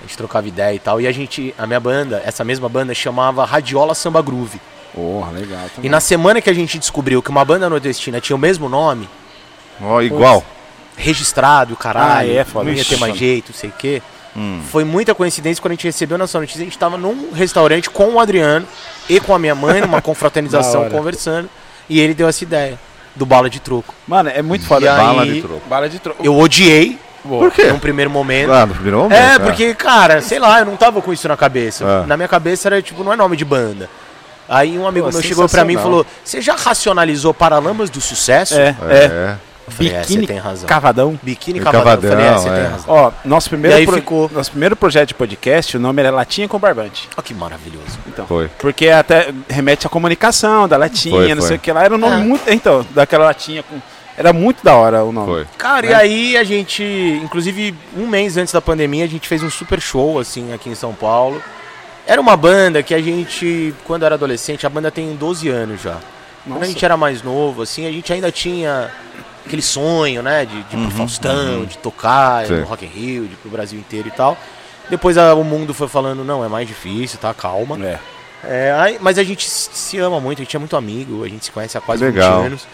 a gente trocava ideia e tal. E a gente, a minha banda, essa mesma banda, chamava Radiola Samba Groove. Porra, legal. E na semana que a gente descobriu que uma banda nordestina tinha o mesmo nome, Ó, igual. registrado, caralho, Ah, é, foda. não ia ter mais jeito, não sei o quê. Hum. Foi muita coincidência quando a gente recebeu nossa notícia. A gente tava num restaurante com o Adriano e com a minha mãe, numa confraternização, conversando. E ele deu essa ideia do bala de troco. Mano, é muito foda. E aí- Bala de troco. Bala de troco. Eu odiei Por quê? num primeiro momento. Ah, no primeiro momento. É, ah. porque, cara, sei lá, eu não tava com isso na cabeça. Ah. Na minha cabeça era tipo, não é nome de banda. Aí um amigo Pô, meu chegou pra mim e falou: Você já racionalizou Paralamas do Sucesso? É, é. É. Eu falei, é, Biquíni tem razão. Cavadão. Biquíni E Cavadão. Eu falei, é, Cavadão, você tem razão. Ó, nosso primeiro, E aí pro- ficou- nosso primeiro projeto de podcast, o nome era Latinha com Barbante. Olha que maravilhoso. Então, Foi. porque até remete à comunicação da latinha, Foi, não foi. sei o que lá. Era um nome É. muito. Então, daquela latinha com. Era muito da hora o nome. Foi. Cara, Né? e aí a gente, inclusive um mês antes da pandemia, a gente fez um super show, assim, aqui em São Paulo. Era uma banda que a gente, quando era adolescente, a banda tem 12 anos já. Quando a Nossa. gente era mais novo, assim, a gente ainda tinha aquele sonho, né, de, de ir pro Faustão, de tocar Sim. no Rock in Rio, de ir pro Brasil inteiro e tal. Depois a- o mundo foi falando, não, é mais difícil, tá, calma. É. É, aí- mas a gente se ama muito, a gente é muito amigo, a gente se conhece há quase Legal. 20 anos.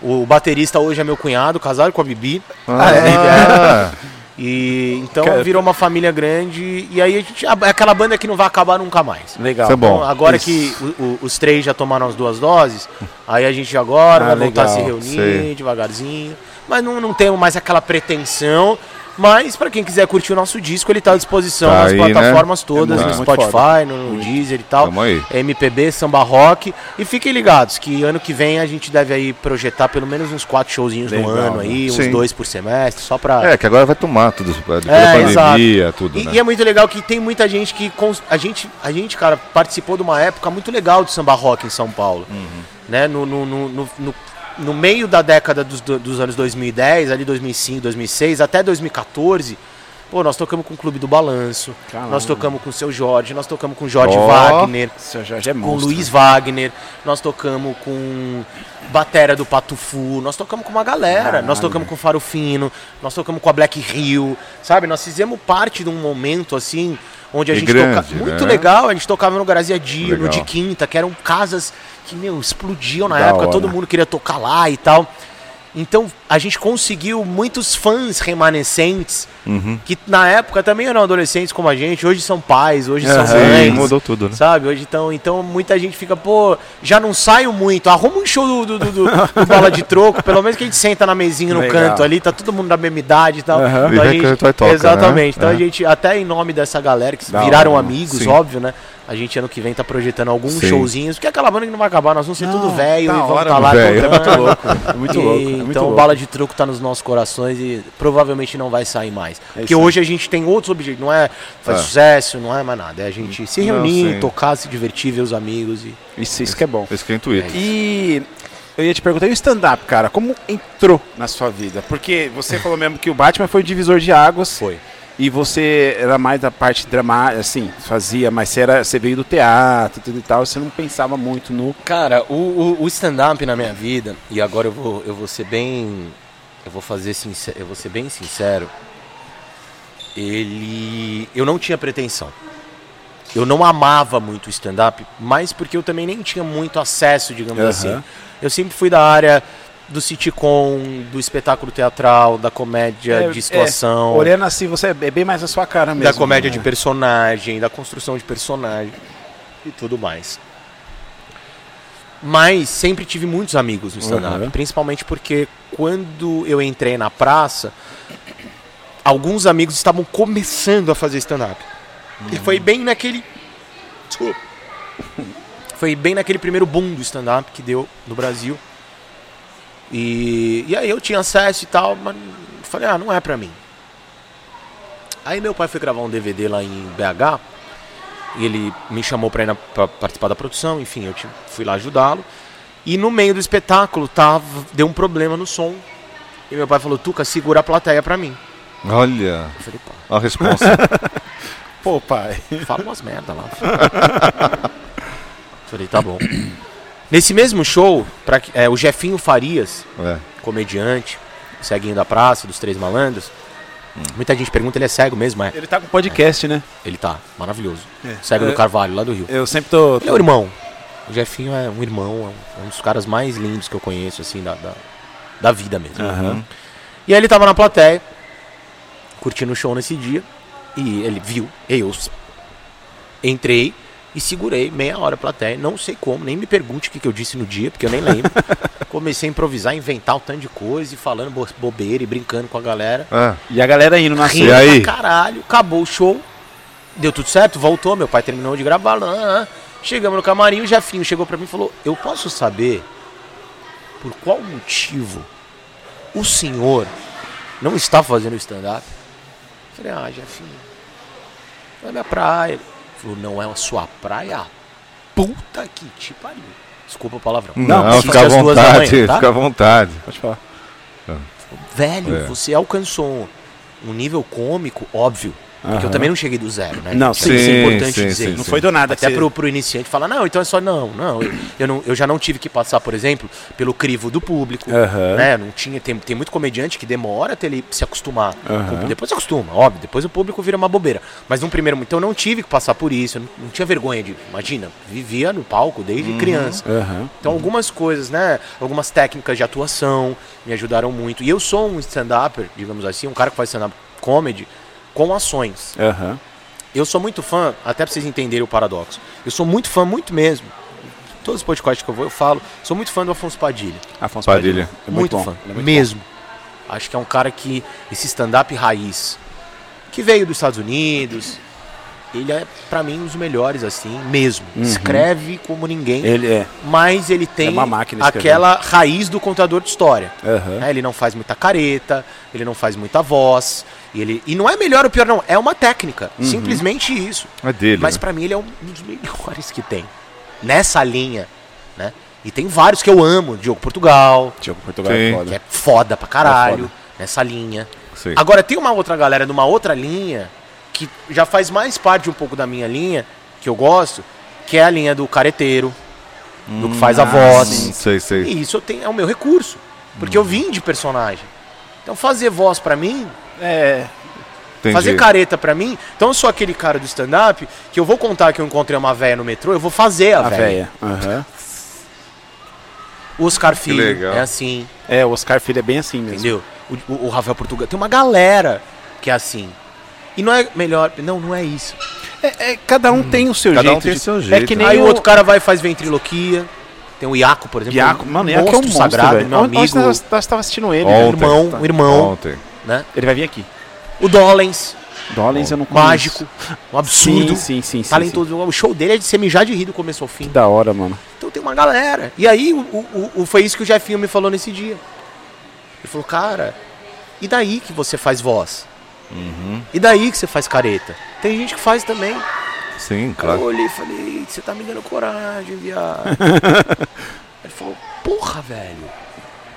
O baterista hoje é meu cunhado, casado com a Bibi. Ah, E então Cara, virou uma família grande e aí a gente é aquela banda que não vai acabar nunca mais. Legal. Isso é bom. Então, agora Isso. que o- o- os três já tomaram as duas doses, aí a gente agora Ah, vai voltar a se legal. reunir Sei. devagarzinho. Mas não, não temos mais aquela pretensão. Mas pra quem quiser curtir o nosso disco, ele tá à disposição Tá nas aí, né? plataformas todas, É no Spotify, foda. no, no Deezer e tal. Tamo aí. MPB, samba rock. E fiquem ligados que ano que vem a gente deve aí projetar pelo menos uns quatro showzinhos no Legal, ano aí, uns dois por semestre, só pra. É, que agora vai tomar tudo. Depois da É, pandemia, tudo, E, né? e é muito legal que tem muita gente que. cons- A gente, a gente, cara, participou de uma época muito legal de samba rock em São Paulo. Né? No, no, no, no, no- meio da década dos, do- dos anos 2010, ali 2005, 2006, até 2014. Pô, nós tocamos com o Clube do Balanço, Caramba. nós tocamos com o seu Jorge, nós tocamos com o Jorge Ó. Wagner, Seu Jorge é com o. Luiz Wagner, nós tocamos com Batera do Patufu, nós tocamos com uma galera, Caralho. nós tocamos com o Faro Fino, nós tocamos com a Black Rio, sabe? Nós fizemos parte de um momento assim, onde a E gente grande, tocava. Muito né? legal, a gente tocava no Grazia Dia, no de Quinta, que eram casas que, meu, explodiam na Da época, hora. todo mundo queria tocar lá e tal. Então a gente conseguiu muitos fãs remanescentes Uhum. que na época também eram adolescentes como a gente, hoje são pais, hoje são mães. mudou tudo, né? Sabe, hoje então, então muita gente fica, pô, já não saio muito. Arruma um show do, do, do- do- bola de troco, pelo menos que a gente senta na mesinha no Legal. canto ali, tá todo mundo da mesma idade e tal. Aham. Então, a gente- toca, exatamente. né? Então É. a gente, até em nome dessa galera que Da viraram hora, amigos, sim. óbvio, né? A gente ano que vem tá projetando alguns Sim. showzinhos, porque é aquela banda que não vai acabar, nós vamos ser tudo Não, velho e da vamos hora, tá lá tocando. É muito louco. É muito E louco. É muito então louco. bala de troco tá nos nossos corações e provavelmente não vai sair mais. Porque isso aí. hoje a gente tem outros objetivos, não é fazer É. sucesso, não é mais nada. É a gente se Não, reunir, sim. tocar, se divertir, ver os amigos e. Isso, isso que é bom. Esse que é intuito. E eu ia te perguntar, e o stand-up, cara, como entrou na sua vida? Porque você falou mesmo que o Batman foi o divisor de águas. Foi. E você era mais da parte dramática, assim, fazia, mas você, era, você veio do teatro e tudo e tal, você não pensava muito no. Cara, o, o, o stand-up na minha vida, e agora eu vou, eu vou ser bem. Eu vou fazer sincero, eu vou ser bem sincero. Ele. Eu não tinha pretensão. Eu não amava muito o stand-up, mas porque eu também nem tinha muito acesso, digamos Aham. assim. Eu sempre fui da área do sitcom, do espetáculo teatral, da comédia É, de situação. Olhando assim, você é bem mais a sua cara mesmo. da comédia né? de personagem, da construção de personagem e tudo mais. Mas sempre tive muitos amigos no stand-up, Uhum. principalmente porque quando eu entrei na praça, alguns amigos estavam começando a fazer stand-up. E foi bem naquele. Desculpa. Foi bem naquele primeiro boom do stand-up que deu no Brasil. E, e aí eu tinha acesso e tal, mas falei, ah, não é pra mim. Aí meu pai foi gravar um DVD lá em BH e ele me chamou pra ir na, pra participar da produção, enfim, eu fui lá ajudá-lo. E no meio do espetáculo tava, deu um problema no som. E meu pai falou, Tuca, segura a plateia pra mim. Olha, Eu falei, pá, a resposta. Pô, pai. fala umas merda lá. falei, tá bom. Nesse mesmo show, pra, que- é, o Jefinho Farias, é. comediante, ceguinho da praça, dos Três Malandros. Muita gente pergunta, ele é cego mesmo, é? Ele tá com podcast, né? Ele tá, maravilhoso. É. Cego do É. Carvalho, lá do Rio. Eu sempre tô. Ele é um irmão. O Jefinho é um irmão, é um dos caras mais lindos que eu conheço, assim, da, da, da vida mesmo. Aham. E aí ele tava na plateia, curtindo o show nesse dia, e ele viu, eu entrei e segurei meia hora a plateia, não sei como, nem me pergunte o que, que eu disse no dia, porque eu nem lembro. Comecei a improvisar, inventar um tanto de coisa, e falando bo- bobeira e brincando com a galera. Ah, E a galera indo na Rindo E aí? caralho, acabou o show. Deu tudo certo, voltou, meu pai terminou de gravar lá. Chegamos no camarim, o Jefinho chegou pra mim e falou: Eu posso saber por qual motivo o senhor não está fazendo stand-up? Falei, ah, Jefinho, não é minha praia. Falou, não é a sua praia? Puta que te pariu. Desculpa o palavrão. não, pode fica à vontade, manhã, tá? fica à vontade. Pode falar. Velho, É. você alcançou um nível cômico, óbvio. Porque eu também não cheguei do zero, né? Não, Isso sim, é importante sim, dizer. sim, Não foi do nada. Até você- pro, pro iniciante falar, não, então é só não, não. Eu, eu não. eu já não tive que passar, por exemplo, pelo crivo do público. Aham. Né? Não tinha, tem, tem muito comediante que demora até ele se acostumar. Aham. Depois se acostuma, óbvio, depois o público vira uma bobeira. Mas num primeiro então eu não tive que passar por isso, eu não, não tinha vergonha de. Imagina, vivia no palco desde criança. Aham. Então algumas coisas, né? Algumas técnicas de atuação me ajudaram muito. E eu sou um stand-upper, digamos assim, um cara que faz stand-up comedy com ações. Aham. Eu sou muito fã, até pra vocês entenderem o paradoxo. Eu sou muito fã, muito mesmo. Todos os podcasts que eu vou, eu falo. Sou muito fã do Afonso Padilha. Afonso Padilha. É muito bom. fã. É muito mesmo. Acho que é um cara que. Esse stand-up raiz. Que veio dos Estados Unidos. Ele é, pra mim, um dos melhores, assim, mesmo. Escreve como ninguém. bom. Ele é. Mas ele tem É uma máquina escrevendo. aquela raiz do contador de história. Né? Ele não faz muita careta, ele não faz muita voz. E, ele, e não é melhor ou pior, não. É uma técnica. Simplesmente isso. É dele. Mas né? pra mim ele é um dos melhores que tem. Nessa linha, né? E tem vários que eu amo. Diogo Portugal, Diogo Portugal Sim. é que foda. é foda pra caralho. É foda. Nessa linha. Sim. Agora tem uma outra galera numa outra linha que já faz mais parte um pouco da minha linha, que eu gosto, que é a linha do careteiro, do que faz a ah, voz. sim. Sei, sei. E isso eu tenho, é o meu recurso. Porque eu vim de personagem. Então fazer voz pra mim, É. Fazer careta pra mim. Então eu sou aquele cara do stand-up que eu vou contar que eu encontrei uma véia no metrô, eu vou fazer a, A véia. véia. Aham. O Oscar Filho é assim, É, o Oscar Filho é bem assim mesmo. entendeu? O, o- o Rafael Portugal. Tem uma galera que é assim. E não é melhor. Não, não é isso. É, é, cada um tem o seu Cada um jeito. tem de- seu É jeito, que né? nem Aí o outro cara vai e faz ventriloquia. Tem o Iaco, por exemplo. Iaco. um Mano, Iaco é um monstro, sagrado, velho. meu amigo. nós, nós tava assistindo ele. Ontem. velho. irmão, Tá. o irmão, Ontem. Né? Ele vai vir aqui. O Dollens, Dollins eu não conheço. mágico, um absurdo. Sim, sim, sim. sim, talentoso. O show dele é de ser mijar de rir do começo ao fim. Que da hora, mano. Então tem uma galera. E aí o, o- o- foi isso que o Jefinho me falou nesse dia. Ele falou, cara, e daí que você faz voz? E daí que você faz careta? Tem gente que faz também. Sim, Eu claro. olhei e falei, você tá me dando coragem, viado. Ele falou, porra, velho.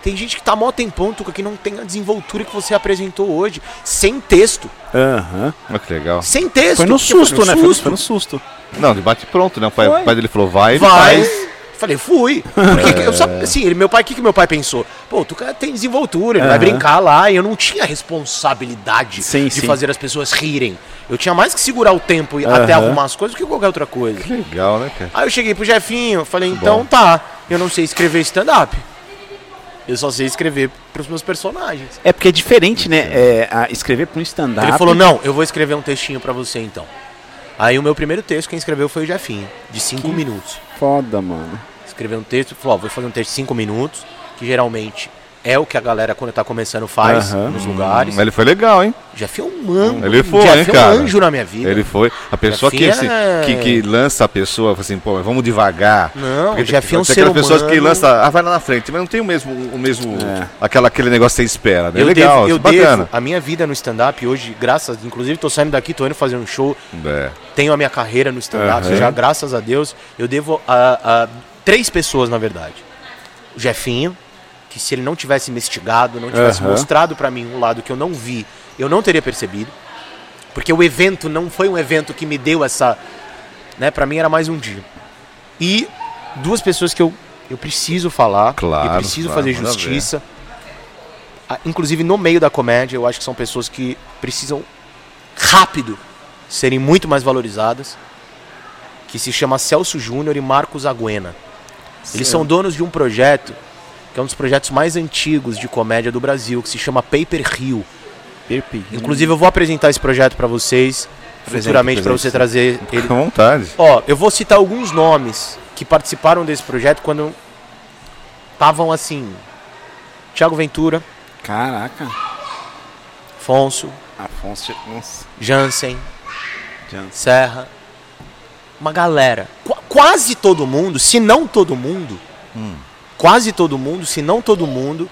Tem gente que tá mó tempão, Tuca, que não tem a desenvoltura que você apresentou hoje. Sem texto. Aham. Olha que legal. Sem texto. Foi no susto, foi né? no Foi no- susto. Foi no susto. Não, de bate pronto, né? O pai, o pai dele falou, vai, ele Vai. faz. Falei, fui. Porque eu sabia, assim, ele, meu pai, o que, que meu pai pensou? Pô, tu cara tem desenvoltura, ele vai Aham. brincar lá e eu não tinha responsabilidade Sim, de sim. fazer as pessoas rirem. Eu tinha mais que segurar o tempo Aham. até arrumar as coisas do que qualquer outra coisa. Que legal, né, cara? Aí eu cheguei pro Jefinho, falei, então Bom. tá, eu não sei escrever stand-up. Eu só sei escrever pros meus personagens. É porque é diferente, né? É, a- escrever pra um stand-up. Ele falou, não, eu vou escrever um textinho pra você então. Aí o meu primeiro texto, quem escreveu foi o Jefinho, de cinco Que minutos. Foda, mano. escrever um texto, falou, ó, vou fazer um texto de 5 minutos, que geralmente é o que a galera quando tá começando faz Aham. nos lugares. Ele foi legal, hein? Jeff é um mano. Ele foi, Jeff hein, é um cara? anjo na minha vida. Ele foi. A pessoa que, assim, é- que, que lança a pessoa, assim, pô, vamos devagar. Não, Porque o Jeff é um ser aquelas pessoas que humano. lançam, ah, vai lá na frente, mas não tem o mesmo, o mesmo É. aquela, aquele negócio que você espera. né? Eu, legal, devo, eu bacana. devo a minha vida no stand-up hoje, graças, inclusive tô saindo daqui, tô indo fazer um show, É. tenho a minha carreira no stand-up, Aham. já graças a Deus, eu devo a, a três pessoas, na verdade. O Jefinho, que se ele não tivesse investigado, não tivesse Aham. mostrado pra mim um lado que eu não vi, eu não teria percebido. Porque o evento não foi um evento que me deu essa, né, para mim era mais um dia. E duas pessoas que eu eu preciso falar, Claro, eu preciso claro, fazer justiça. Ah, Inclusive no meio da comédia, eu acho que são pessoas que precisam rápido serem muito mais valorizadas, que se chama Celso Júnior e Marcos Aguena. Eles são donos de um projeto que é um dos projetos mais antigos de comédia do Brasil, que se chama Paper Rio. Perpi. Inclusive eu vou apresentar esse projeto para vocês Apresente, futuramente para você trazer ele. À vontade. Ó, eu vou citar alguns nomes que participaram desse projeto quando estavam assim: Tiago Ventura, Caraca. Afonso, Afonso. Jansen, Jansen. Serra, uma galera. Qu- quase todo mundo, se não todo mundo, quase todo mundo, se não todo mundo,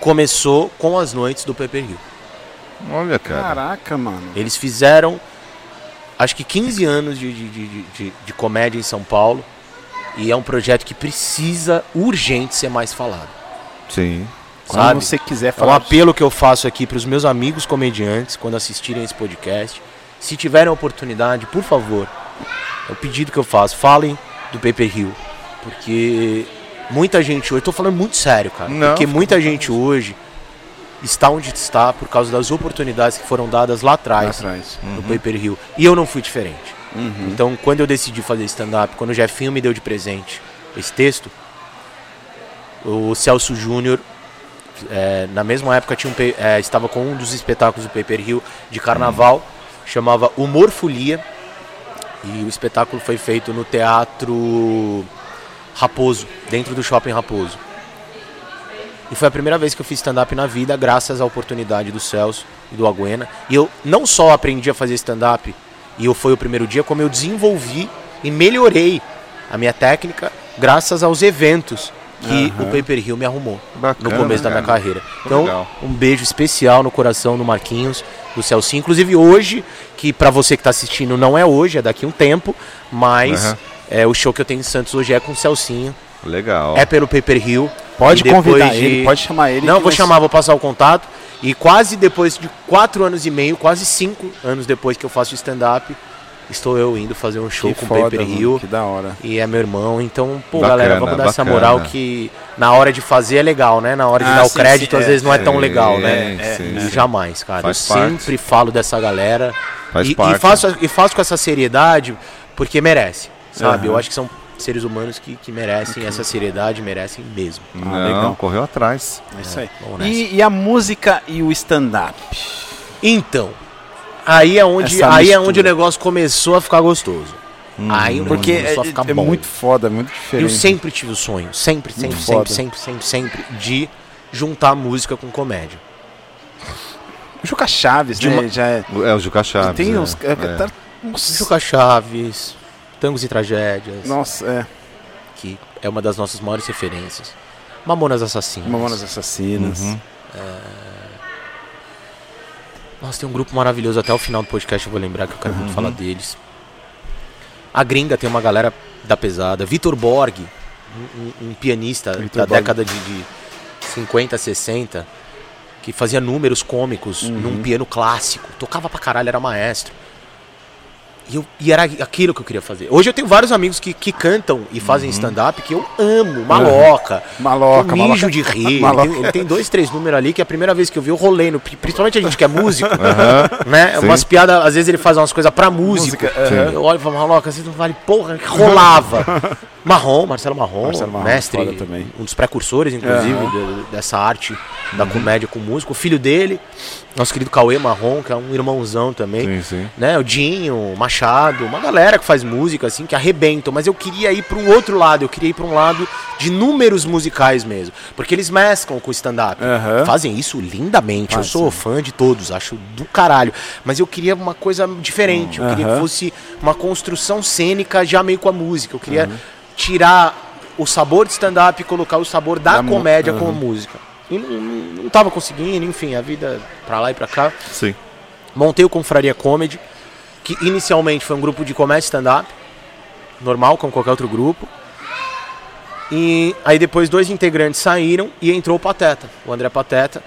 começou com as noites do Paper Rio. Olha, cara. Caraca, mano. Eles fizeram, acho que 15 anos de, de, de, de, de comédia em São Paulo. E é um projeto que precisa urgente ser mais falado. Sim. Quando você quiser É um falar. apelo que eu faço aqui para os meus amigos comediantes quando assistirem esse podcast. Se tiverem a oportunidade, por favor, é o pedido que eu faço, falem do Paper Hill. Porque muita gente hoje, eu tô falando muito sério, cara. Não, porque muita gente hoje está onde está por causa das oportunidades que foram dadas lá lá atrás atrás. no Paper Hill. E eu não fui diferente. Uhum. Então, quando eu decidi fazer stand-up, quando o Jefinho me deu de presente esse texto, o Celso Júnior, é, na mesma época, tinha um, é, estava com um dos espetáculos do Paper Hill de carnaval, chamava Humor Folia. E o espetáculo foi feito no Teatro Raposo, dentro do Shopping Raposo. E foi a primeira vez que eu fiz stand-up na vida, graças à oportunidade do Celso e do Aguena. E eu não só aprendi a fazer stand-up, e eu foi o primeiro dia, como eu desenvolvi e melhorei a minha técnica graças aos eventos que o Paper Hill me arrumou Bacana, no começo da minha cara. carreira. Então, legal. um beijo especial no coração do Marquinhos, do Celcinho. Inclusive hoje, que pra você que tá assistindo não é hoje, é daqui a um tempo, mas Aham. É, o show que eu tenho em Santos hoje é com o Celcinho. Legal. É pelo Paper Hill. Pode E convidar de- ele, pode chamar ele. Não, vou vai- chamar, vou passar o contato. E quase depois de quatro anos e meio, quase cinco anos depois que eu faço stand-up, estou eu indo fazer um show Que com o Paper mano, Hill. Que da hora. E é meu irmão, então, pô, Bacana, galera, vamos dar essa bacana. moral que na hora de fazer é legal, né? Na hora de Ah, dar o sim, crédito, sim, às é, vezes não é tão é, legal, é, né? sim, E sim. jamais, cara. Faz eu parte. sempre falo dessa galera. Faz e, e parte. faço, e faço com essa seriedade porque merece, sabe? Aham. Eu acho que são seres humanos que, que merecem essa seriedade, merecem mesmo. Não, Ah, legal. correu atrás. É isso aí. E, e a música e o stand-up? Então, aí é onde, Essa aí é onde o negócio começou a ficar gostoso. aí o Porque é, começou a ficar é bom. muito foda, muito diferente. Eu sempre tive o sonho, sempre, sempre, sempre, sempre, sempre, sempre, de juntar música com comédia. O Juca Chaves, De né? uma- Já é. É o Juca Chaves. tem é. uns. é, É. tá- Juca Chaves, Tangos e Tragédias, Nossa, é. que é uma das nossas maiores referências. Mamonas Assassinas. Mamonas Assassinas. Uhum. Nossa, tem um grupo maravilhoso, até o final do podcast eu vou lembrar que eu quero muito Uhum. falar deles. A gringa tem uma galera da pesada. Vitor Borg, um, um- um pianista Vitor da Borg. década de, de 50, 60, que fazia números cômicos Uhum. num piano clássico. Tocava pra caralho, era maestro. E, eu- e era aquilo que eu queria fazer. Hoje eu tenho vários amigos que, que cantam e fazem Uhum. stand-up que eu amo. Maloca. Maloca, eu mijo maloca. de rir. Ele Maloca. tem, ele tem dois, três números ali que a primeira vez que eu vi eu rolei. No, principalmente a gente que é músico, né? Sim. Umas piadas, às vezes ele faz umas coisas pra. Música, aham. Eu olho e falo, Maloca, você não vale porra, que rolava. Marrom, Marcelo Marrom, Marcelo Marrom, mestre, também. um dos precursores, inclusive, de- dessa arte Uhum. da comédia com músico. O filho dele, nosso querido Cauê Marrom, que é um irmãozão também Sim, sim. né? O Dinho, o Machado, uma galera que faz música assim, que arrebentam, mas eu queria ir para um outro lado, eu queria ir para um lado de números musicais mesmo, porque eles mesclam com o stand-up. Aham. Fazem isso lindamente. Eu sou fã de todos, acho do caralho, mas eu queria uma coisa diferente, eu queria que fosse uma construção cênica já meio com a música. Eu queria tirar o sabor de stand-up e colocar o sabor da, Da comédia com a música. E não, não, não tava conseguindo, enfim, a vida pra lá e pra cá. Sim. Montei o Confraria Comedy, que inicialmente foi um grupo de comédia stand-up, normal, como qualquer outro grupo. E aí depois dois integrantes saíram e entrou o Pateta, o André Pateta,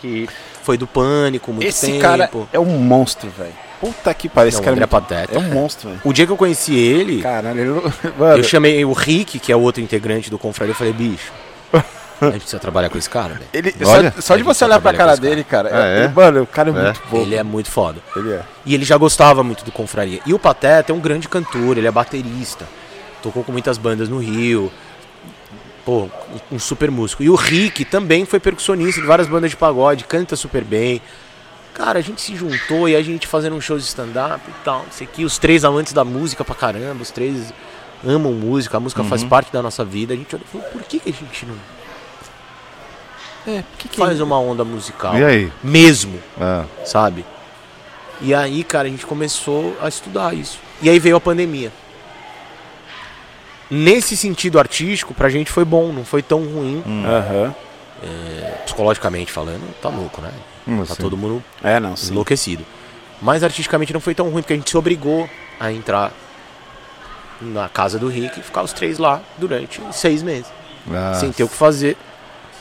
que foi do Pânico muito Esse tempo. cara é um monstro, velho. Puta que pariu, esse cara André é, muito- Pateta. é um monstro, velho. O dia que eu conheci ele, Caralho, Mano, eu chamei o Rick, que é o outro integrante do Confraria, eu falei, bicho, a gente precisa trabalhar com esse cara, velho. ele, Olha, só, só de você olhar pra cara dele, cara, Ah, é? ele- mano, o cara é, É? muito bom. Ele é muito foda. Ele é. E ele já gostava muito do Confraria. E o Pateta é um grande cantor, ele é baterista. Tocou com muitas bandas no Rio. Pô, um super músico. E o Rick também foi percussionista de várias bandas de pagode, canta super bem. Cara, a gente se juntou e a gente fazendo um show de stand-up e tal. Isso aqui, os três amantes da música pra caramba, os três amam música, a música faz parte da nossa vida. A gente olhou e falou, por que, que a gente não É, que que faz uma onda musical? E aí? Mesmo Ah, sabe? E aí, cara, a gente começou a estudar isso. E aí veio a pandemia. Nesse sentido artístico, pra gente foi bom, não foi tão ruim, Aham. psicologicamente falando, tá louco, né? hum, Tá sim. todo mundo É, não, sim. enlouquecido. Mas artisticamente não foi tão ruim, porque a gente se obrigou a entrar na casa do Rick e ficar os três lá durante seis meses. Ah, sem ter o que fazer.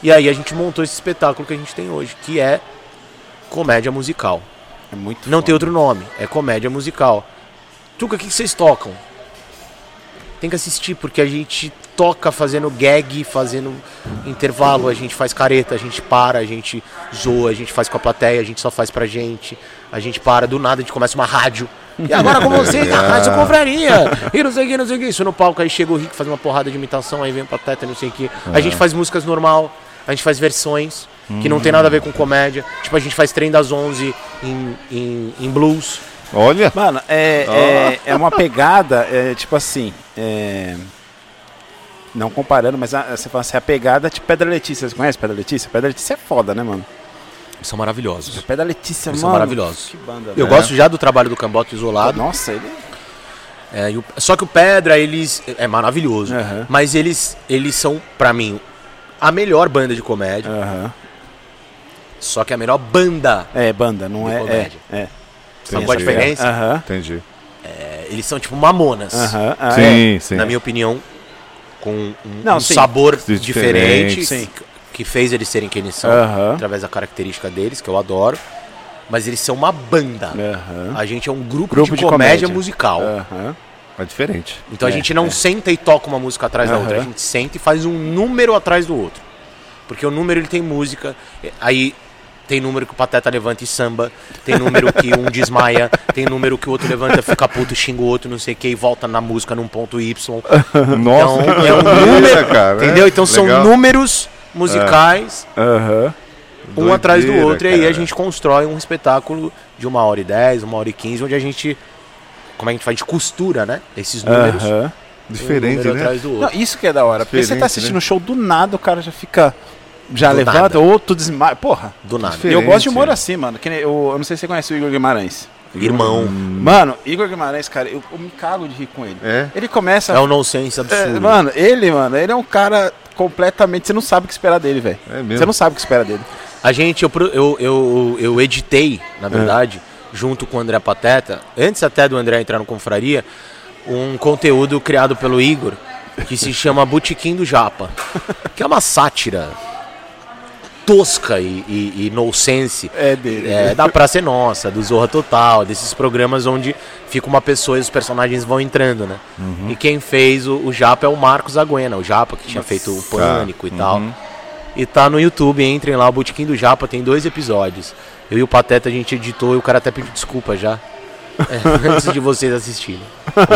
E aí a gente montou esse espetáculo que a gente tem hoje, que é comédia musical. É muito Não foda. tem outro nome, é comédia musical. Tuca, o que vocês tocam? Tem que assistir, porque a gente toca fazendo gag, fazendo intervalo, a gente faz careta, a gente para, a gente zoa, a gente faz com a plateia, a gente só faz pra gente, a gente para, do nada a gente começa uma rádio. E agora com vocês, a Rádio Confraria! E não sei o que, não sei o que. Isso no palco, aí chega o Rick faz uma porrada de imitação, aí vem o Pateta, não sei o que. A gente faz músicas normal, a gente faz versões, que não tem nada a ver com comédia. Tipo, a gente faz Trem das 11 em, em, em blues. Olha. Mano, é, é, é uma pegada, é, tipo assim. é, não comparando, mas a, você fala assim, a pegada tipo Pedra Letícia. Você conhece Pedra Letícia? Pedra Letícia é foda, né, mano? São maravilhosos. Pedra Letícia, Eles mano. são maravilhosos. Que banda, Eu velho. gosto já do trabalho do Cambota Isolado. Nossa, ele. É, e o- só que o Pedra, eles. É maravilhoso. Aham. Mas eles, eles são, pra mim, a melhor banda de comédia. Aham. Só que a melhor banda. É, banda, não De é. comédia. É. é. Sabe qual a diferença? Aham. Entendi. É, eles são tipo mamonas. Aham. ah, é. sim, sim. Na minha opinião, com um, Não, um sim. sabor Sim, diferente. diferente. Sim. que- fez eles serem quem eles são. Aham. Através da característica deles, que eu adoro. Mas eles são uma banda. Aham. A gente é um grupo, Grupo de, de comédia, comédia. musical. Aham. É diferente. Então a É, gente não é. senta e toca uma música atrás da outra, a gente senta e faz um número atrás do outro. Porque o número ele tem música, aí tem número que o Pateta levanta e samba, tem número que um desmaia, tem número que o outro levanta, fica puto, xinga o outro, não sei o que, e volta na música num ponto Y. Nossa, Então é um número, cara. entendeu? É, Então são legal. números musicais, Aham. um atrás do outro, e aí a cara. gente constrói um espetáculo de uma hora e dez, uma hora e quinze, onde a gente, como é que a gente faz? Gente costura, né? Esses números, um Aham. Diferente, número né? atrás do outro. Não, isso que é da hora. Porque você Diferente, tá assistindo né? o show do nada, o cara já fica. Já Do levanta, nada. ou tu desmaia. Porra. Do nada. Diferente. Eu gosto de humor assim, mano. Que nem, eu, eu não sei se você conhece o Igor Guimarães. Irmão. Mano, Igor Guimarães, cara, eu, eu me cago de rir com ele. É? Ele começa. É um nonsense É, absurdo. mano, ele, mano, ele é um cara completamente. Você não sabe o que esperar dele, velho. É mesmo. Você não sabe o que espera dele. A gente, eu, eu, eu, eu editei, na verdade, junto com o André Pateta, antes até do André entrar no Confraria, um conteúdo criado pelo Igor, que se chama Botequim do Japa, que é uma sátira tosca e, e, e nonsense É dele. é, da Praça é Nossa, do Zorra Total, desses programas onde fica uma pessoa e os personagens vão entrando, né? E quem fez o, o Japa é o Marcos Aguena, o Japa que tinha feito o Pânico e tal. E tá no YouTube, entrem lá, o Botequim do Japa tem dois episódios. Eu e o Pateta a gente editou e o cara até pediu desculpa já. é, antes de vocês assistirem.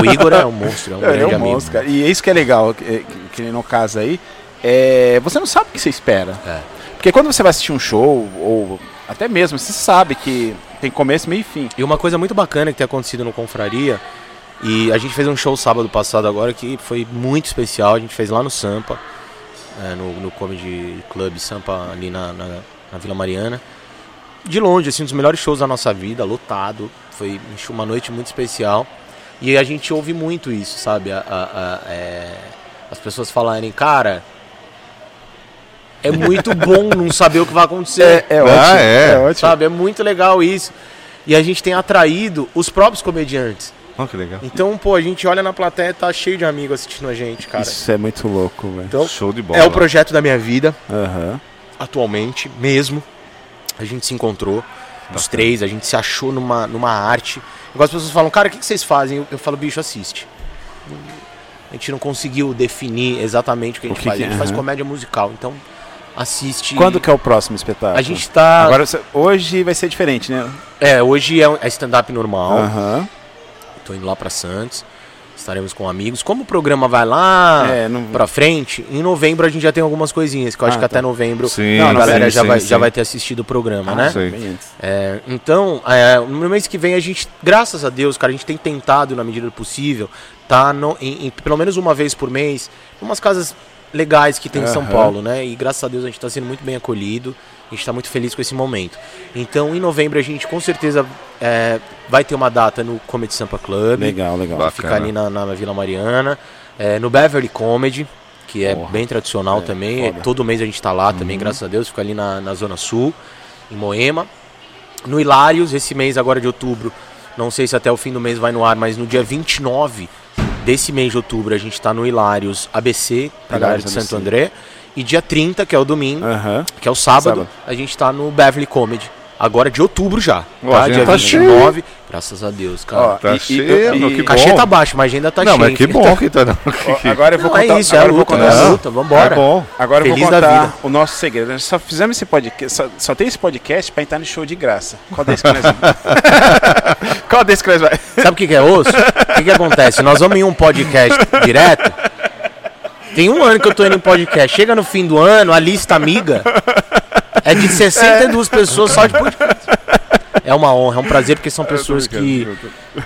O Igor é um monstro, é um É, grande é um amigo. monstro, cara. E é isso que é legal, que, que, que no caso aí. É, você não sabe o que você espera. É. Porque quando você vai assistir um show, ou até mesmo, você sabe que tem começo, meio e fim. E uma coisa muito bacana que tem acontecido no Confraria, e a gente fez um show sábado passado agora que foi muito especial, a gente fez lá no Sampa, é, no, no Comedy Club Sampa, ali na, na, na Vila Mariana. De longe, assim, um dos melhores shows da nossa vida, lotado, foi uma noite muito especial. E a gente ouve muito isso, sabe? A- a- a- é, as pessoas falarem, cara, é muito bom não saber o que vai acontecer. É, Ah, ótimo. é. ótimo. Sabe, é muito legal isso. E a gente tem atraído os próprios comediantes. Olha que legal. Então, pô, a gente olha na plateia e tá cheio de amigos assistindo a gente, cara. Isso é muito louco, velho. Então, Show de bola. é o projeto da minha vida, Aham. atualmente, mesmo. A gente se encontrou, os três, a gente se achou numa, numa arte. Igual as pessoas falam, cara, o que, que vocês fazem? Eu, eu falo, bicho, assiste. A gente não conseguiu definir exatamente o que a gente que faz. que- a gente faz aham. comédia musical, então assiste. Quando que é o próximo espetáculo? A gente tá. Agora, hoje vai ser diferente, né? É, hoje é, é stand-up normal. Aham. Tô indo lá pra Santos. Estaremos com amigos. Como o programa vai lá É, não- pra frente, em novembro a gente já tem algumas coisinhas, que eu acho Ah, que tá. até novembro Sim, a galera sim, já, sim, vai, sim. já vai ter assistido o programa, Ah, né? É, então, é, no mês que vem a gente, graças a Deus, cara, a gente tem tentado, na medida do possível, tá no, em, em pelo menos uma vez por mês, em umas casas legais que tem em São. Paulo, né? E graças a Deus a gente está sendo muito bem acolhido, a gente está muito feliz com esse momento. Então, em novembro a gente com certeza é, vai ter uma data no Comedy Sampa Club, Legal, legal. Bacana. fica ali na, na Vila Mariana, é, no Beverly Comedy, que é Porra. bem tradicional É, também, foda. Uhum. todo mês a gente tá lá também, graças a Deus, fica ali na, na Zona Sul, em Moema. No Hilários, esse mês agora de outubro, não sei se até o fim do mês vai no ar, mas no dia 29 desse mês de outubro a gente tá no Hilários ABC, pra galera de Santo ABC. André. E dia 30, que é o domingo, Aham. que é o sábado, Sábado. a gente tá no Beverly Comedy. Agora de outubro já. Ó, tá? a Dia tá 29. Graças a Deus, cara. Ó, Tá e- e- cheio, e- que o cachê bom. tá baixo, mas a agenda tá não, cheia. mas que bom que tá. Não. Ó, agora eu vou Não, contar. é isso, é agora a eu vou luta, contar. é a Não. luta, vambora. É bom. Agora eu Feliz vou da contar o nosso segredo. Nós só fizemos esse podcast, só, só tem esse podcast pra entrar no show de graça. Qual desse que nós vamos? Qual desse que nós vai? Sabe o que, que é osso? O que, que acontece? Nós vamos em um podcast direto. Tem um ano que eu tô indo em podcast. Chega no fim do ano, a lista amiga é de 62 pessoas só de podcast. É uma honra, é um prazer, porque são pessoas que,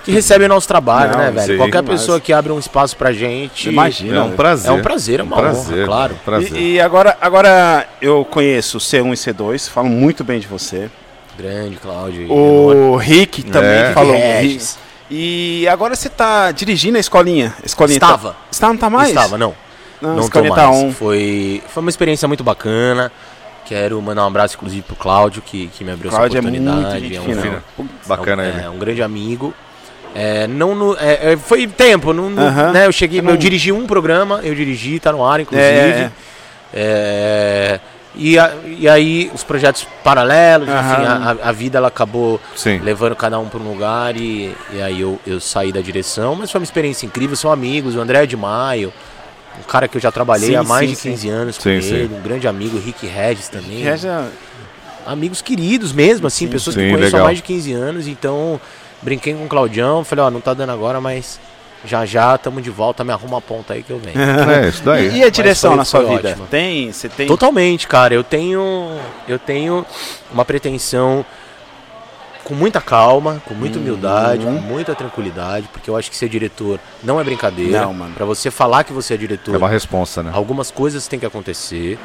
que recebem o nosso trabalho, Não, né, velho? sim, Qualquer demais. pessoa que abre um espaço pra gente. Imagina. É um prazer. É um prazer, é uma prazer, honra, claro. é um prazer. E, e agora, agora eu conheço o C1 e C2, falam muito bem de você. Grande, Cláudio. O Rick também É. falou. E agora você tá dirigindo a escolinha. Escolinha Estava. Tá, está, não tá mais? Estava, não. Não, não tô mais. on. Foi, foi uma experiência muito bacana. Quero mandar um abraço, inclusive, pro Cláudio, que, que me abriu Cláudio é essa muito oportunidade. um. Fina. é um- Bacana é, ele. É um grande amigo. É, não no- é, é, foi tempo, não, não- Aham. né, eu cheguei, Eu dirigi um programa, eu dirigi, tá no ar, inclusive. É, É, e, a- e aí os projetos paralelos, enfim, Aham. a, a vida ela acabou Sim. levando cada um para um lugar e, e aí eu, eu saí da direção, mas foi uma experiência incrível, são amigos, o André de Maio, um cara que eu já trabalhei Sim, há mais sim, de sim. 15 anos com Sim, ele, sim. um grande amigo, o Rick Regis também, É, já- amigos queridos mesmo, assim, Sim, pessoas sim, que conheço legal. há mais de 15 anos, então brinquei com o Claudião, falei, ó, não tá dando agora, mas já já tamo de volta, me arruma a ponta aí que eu venho. É, isso daí. E, e a direção na sua vida? ótimo. Tem, você tem. Totalmente, cara. Eu tenho, eu tenho uma pretensão com muita calma, com muita humildade, Uhum. com muita tranquilidade, porque eu acho que ser diretor não é brincadeira. Não, mano. Pra você falar que você é diretor, É uma responsa, né? algumas coisas têm que acontecer.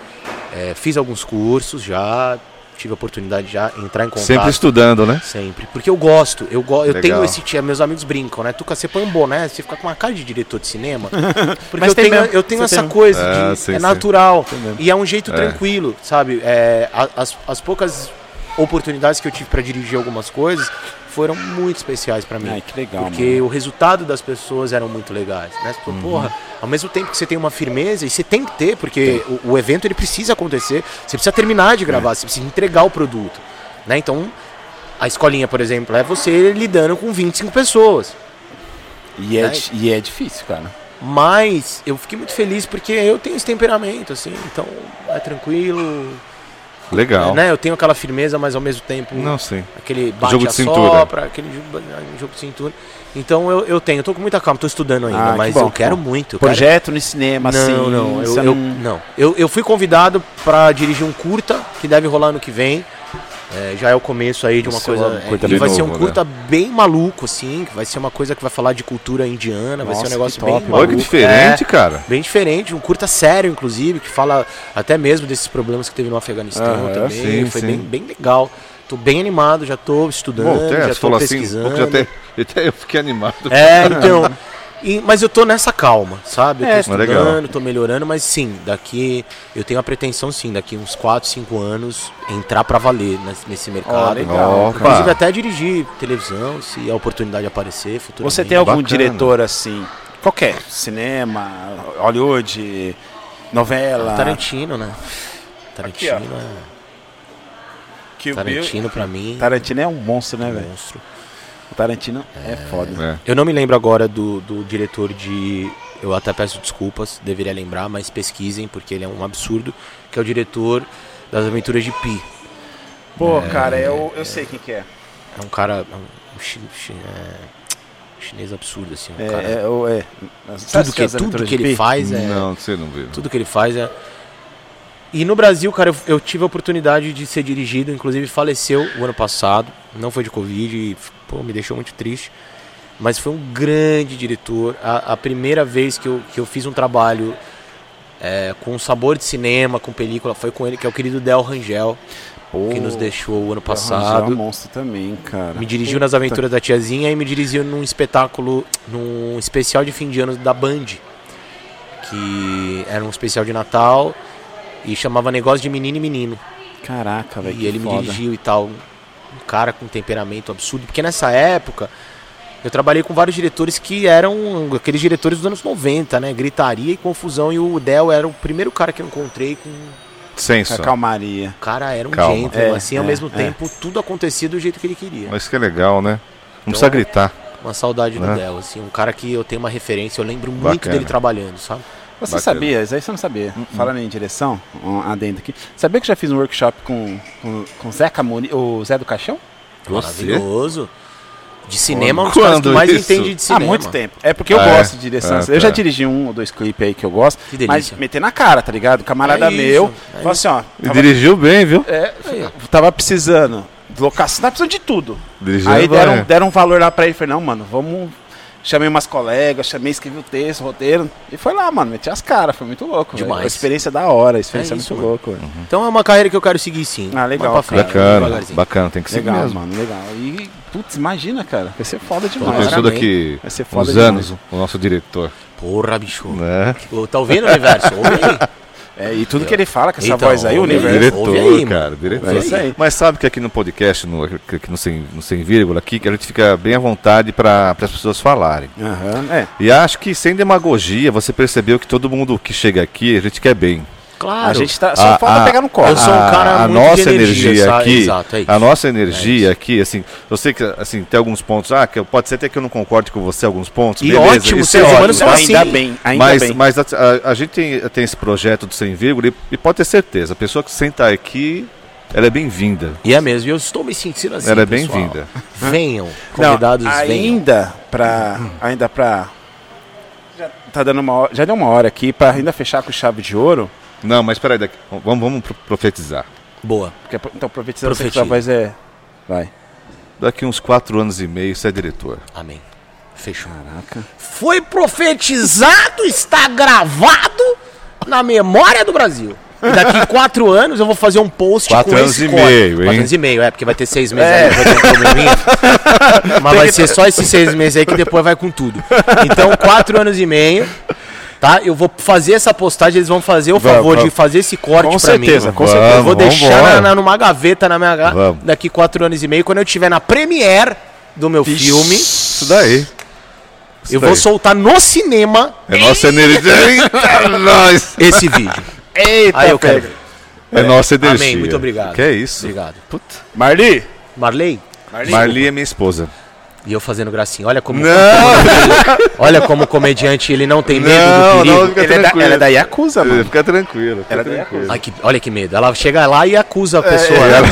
É, fiz alguns cursos já, tive a oportunidade de já entrar em contato. Sempre estudando, né? Sempre. Porque eu gosto, eu, go eu tenho esse tia, meus amigos brincam, né? Tuca, você põe um boné, você fica com uma cara de diretor de cinema. Porque Mas eu tem tenho, eu tenho Você essa tem. coisa É, de. sim, é sim. natural. E é um jeito É. tranquilo, sabe? É, as, as poucas oportunidades que eu tive pra dirigir algumas coisas foram muito especiais pra mim. Ai, que legal, Porque o resultado das pessoas eram muito legais, né? Uhum. Porra, ao mesmo tempo que você tem uma firmeza, e você tem que ter, porque o, o evento ele precisa acontecer, você precisa terminar de É. gravar, você precisa entregar o produto, né? Então, a escolinha, por exemplo, é você lidando com 25 pessoas. E é, Né? di- e é difícil, cara. Mas eu fiquei muito feliz porque eu tenho esse temperamento, assim, então é tranquilo, Legal. né? Eu tenho aquela firmeza, mas ao mesmo tempo Não, sim. aquele bate Jogo a de cintura. sopra, aquele jogo, jogo de cintura. Então eu, eu tenho, eu tô com muita calma, tô estudando ainda, Ah, que mas bom, eu que quero bom. muito. quero- Projeto no cinema, não, assim. não, eu, você eu- não. Eu, eu fui convidado para dirigir um curta que deve rolar ano que vem. É, já é o começo aí de uma Isso é coisa. é, coisa e de vai ser um novo, curta bem maluco, assim. Que vai ser uma coisa que vai falar de cultura indiana. vai ser Nossa, um que negócio top, bem mano. Olha maluco. que diferente, É, cara. bem diferente, um curta sério, inclusive, que fala até mesmo desses problemas que teve no Afeganistão Aham, também. sim, Foi sim. Bem, bem legal. Tô bem animado, já tô estudando, Bom, até, já você tô falou assim, pesquisando. eu até, até eu fiquei animado. É, então. e- mas eu tô nessa calma, sabe? Eu tô É, estudando, legal. tô melhorando, mas sim, daqui. Eu tenho a pretensão, sim, daqui uns 4, 5 anos, entrar pra valer nesse, nesse mercado. legal. Opa. Inclusive até dirigir televisão, se a oportunidade aparecer futuramente. Você tem algum Bacana. diretor assim, qualquer, cinema, Hollywood, novela, Tarantino, né? Tarantino Aqui, é. Kill Bill. Tarantino pra mim. Tarantino é um monstro, né, é um velho? monstro. O Tarantino é, foda. É. Eu não me lembro agora do, do diretor de. Eu até peço desculpas, deveria lembrar, mas pesquisem, porque ele é um absurdo, que é o diretor das Aventuras de Pi. Pô, cara, eu, eu sei quem que é. É um cara. é Um, chi- chi- é, chinês absurdo, assim. Um É, cara, é, é. tudo que, tudo que ele faz é. Não, você não viu. Tudo que ele faz é. E no Brasil, cara, eu, eu tive a oportunidade de ser dirigido, inclusive faleceu o ano passado, não foi de Covid, e pô, me deixou muito triste. Mas foi um grande diretor. A, a primeira vez que eu, que eu fiz um trabalho é, com sabor de cinema, com película, foi com ele, que é o querido Del Rangel, que nos deixou o ano É um passado. monstro também, cara. Me dirigiu nas aventuras da tiazinha e me dirigiu num espetáculo, num especial de fim de ano da Band. Que era um especial de Natal e chamava Negócio de Menino e Menino. Caraca, velho. E ele me foda. dirigiu e tal. Um cara com temperamento absurdo. Porque nessa época Eu trabalhei com vários diretores que eram aqueles diretores dos anos 90, né? Gritaria e confusão. E o Del era o primeiro cara que eu encontrei com. Senso. Calmaria. O cara era um Calma. gentleman, É, assim, ao é, mesmo é. tempo, tudo acontecia do jeito que ele queria. Mas que é legal, né? Não precisa gritar. Uma saudade do Né? Del, assim, um cara que eu tenho uma referência, eu lembro muito Bacana. dele trabalhando, sabe? Você Bacana. sabia, isso aí você não sabia. Falando em direção, um adendo aqui. Sabia que eu já fiz um workshop com, com, com o Zé Camoni, o Zé do Caixão? Você? Maravilhoso. De cinema, um dos caras que mais isso? entende de cinema. Há muito tempo. É porque eu Ah, é? gosto de direção. Ah, eu já tá. dirigi um ou dois clipes aí que eu gosto. Que delícia. Mas meter na cara, tá ligado? Camarada É isso, meu. é falou assim, ó. E Tava, dirigiu bem, viu? é, tava precisando de locação, tava precisando de tudo. Dirigiu Aí deram, deram um valor lá pra ele. Falei, não, mano, vamos. Chamei umas colegas, chamei, escrevi o texto, o roteiro. E foi lá, mano, meti as caras, foi muito louco. Demais. A experiência da hora, a experiência É é, isso, muito mano. louco, velho. Então é uma carreira que eu quero seguir sim. Ah, legal, frente, Bacana, bacana, tem que ser Legal, mesmo. mano, legal. E, putz, imagina, cara. Vai ser foda demais. Vai ser foda uns demais. anos o nosso diretor, Porra, bicho. né? Tá ouvindo, universo? Ouve aí. É, e tudo que ele fala com essa Então, voz aí, o universo. Diretor, aí, cara, diretor. É isso aí. Mas sabe que aqui no podcast, no, aqui no, sem, no Sem Vírgula, aqui, que a gente fica bem à vontade para as pessoas falarem. Aham, é. E acho que sem demagogia, você percebeu que todo mundo que chega aqui, a gente quer bem. Claro. A gente tá. Só A- falta a- pegar no colo. Eu sou um cara a muito nossa energia, energia, aqui, Exato, é a nossa energia É aqui, assim, eu sei que assim tem alguns pontos, ah, que pode ser até que eu não concorde com você alguns pontos, E beleza, ótimo, isso seres é humanos são ainda assim. bem, ainda mas, bem. mas a, a- gente tem, tem esse projeto do Sem Vírgula e, e pode ter certeza, a pessoa que senta aqui, ela é bem-vinda. E é mesmo, eu estou me sentindo assim. ela é bem-vinda. Venham, Não, convidados, venham. ainda pra. Ainda pra. Já tá dando uma hora, Já deu uma hora aqui pra ainda fechar com chave de ouro. Não, mas peraí, daqui, vamos, vamos pro- profetizar. Boa. Porque, então, profetizando que Profetia. é. Vai. Daqui uns quatro anos e meio você é diretor. Amém. Fechou. Caraca. Foi profetizado, está gravado na memória do Brasil. E daqui quatro anos eu vou fazer um post Quatro com anos esse e meio, hein? Quatro anos e meio, é, porque vai ter seis meses É. aí, vai ter um probleminha. Mas vai ser só esses seis meses aí que depois vai com tudo. Então, quatro anos e meio, tá? Eu vou fazer essa postagem, eles vão fazer o Vamos, favor de vamos. fazer esse corte Com pra certeza, mim. com certeza. Eu vou vamos deixar na, na- numa gaveta na minha Vamos. daqui quatro anos e meio, quando eu estiver na premiere do meu filme, Isso daí. Isso eu vou daí. soltar no cinema É nossa energia. Esse vídeo. Eita, Aí eu quero ver. É nossa energia. Amém, muito obrigado. Que é isso? Obrigado. Puta. Marli! Marley, Marli é minha esposa. E eu fazendo gracinha. Olha como, Não! olha como o comediante ele não tem medo Não, do perigo. não, fica Ele é da, tranquilo. ela é da Yakuza, mano. Fica tranquilo. Fica Ela é tranquilo. Ai, que, olha que medo. Ela chega lá e acusa a pessoa é, né,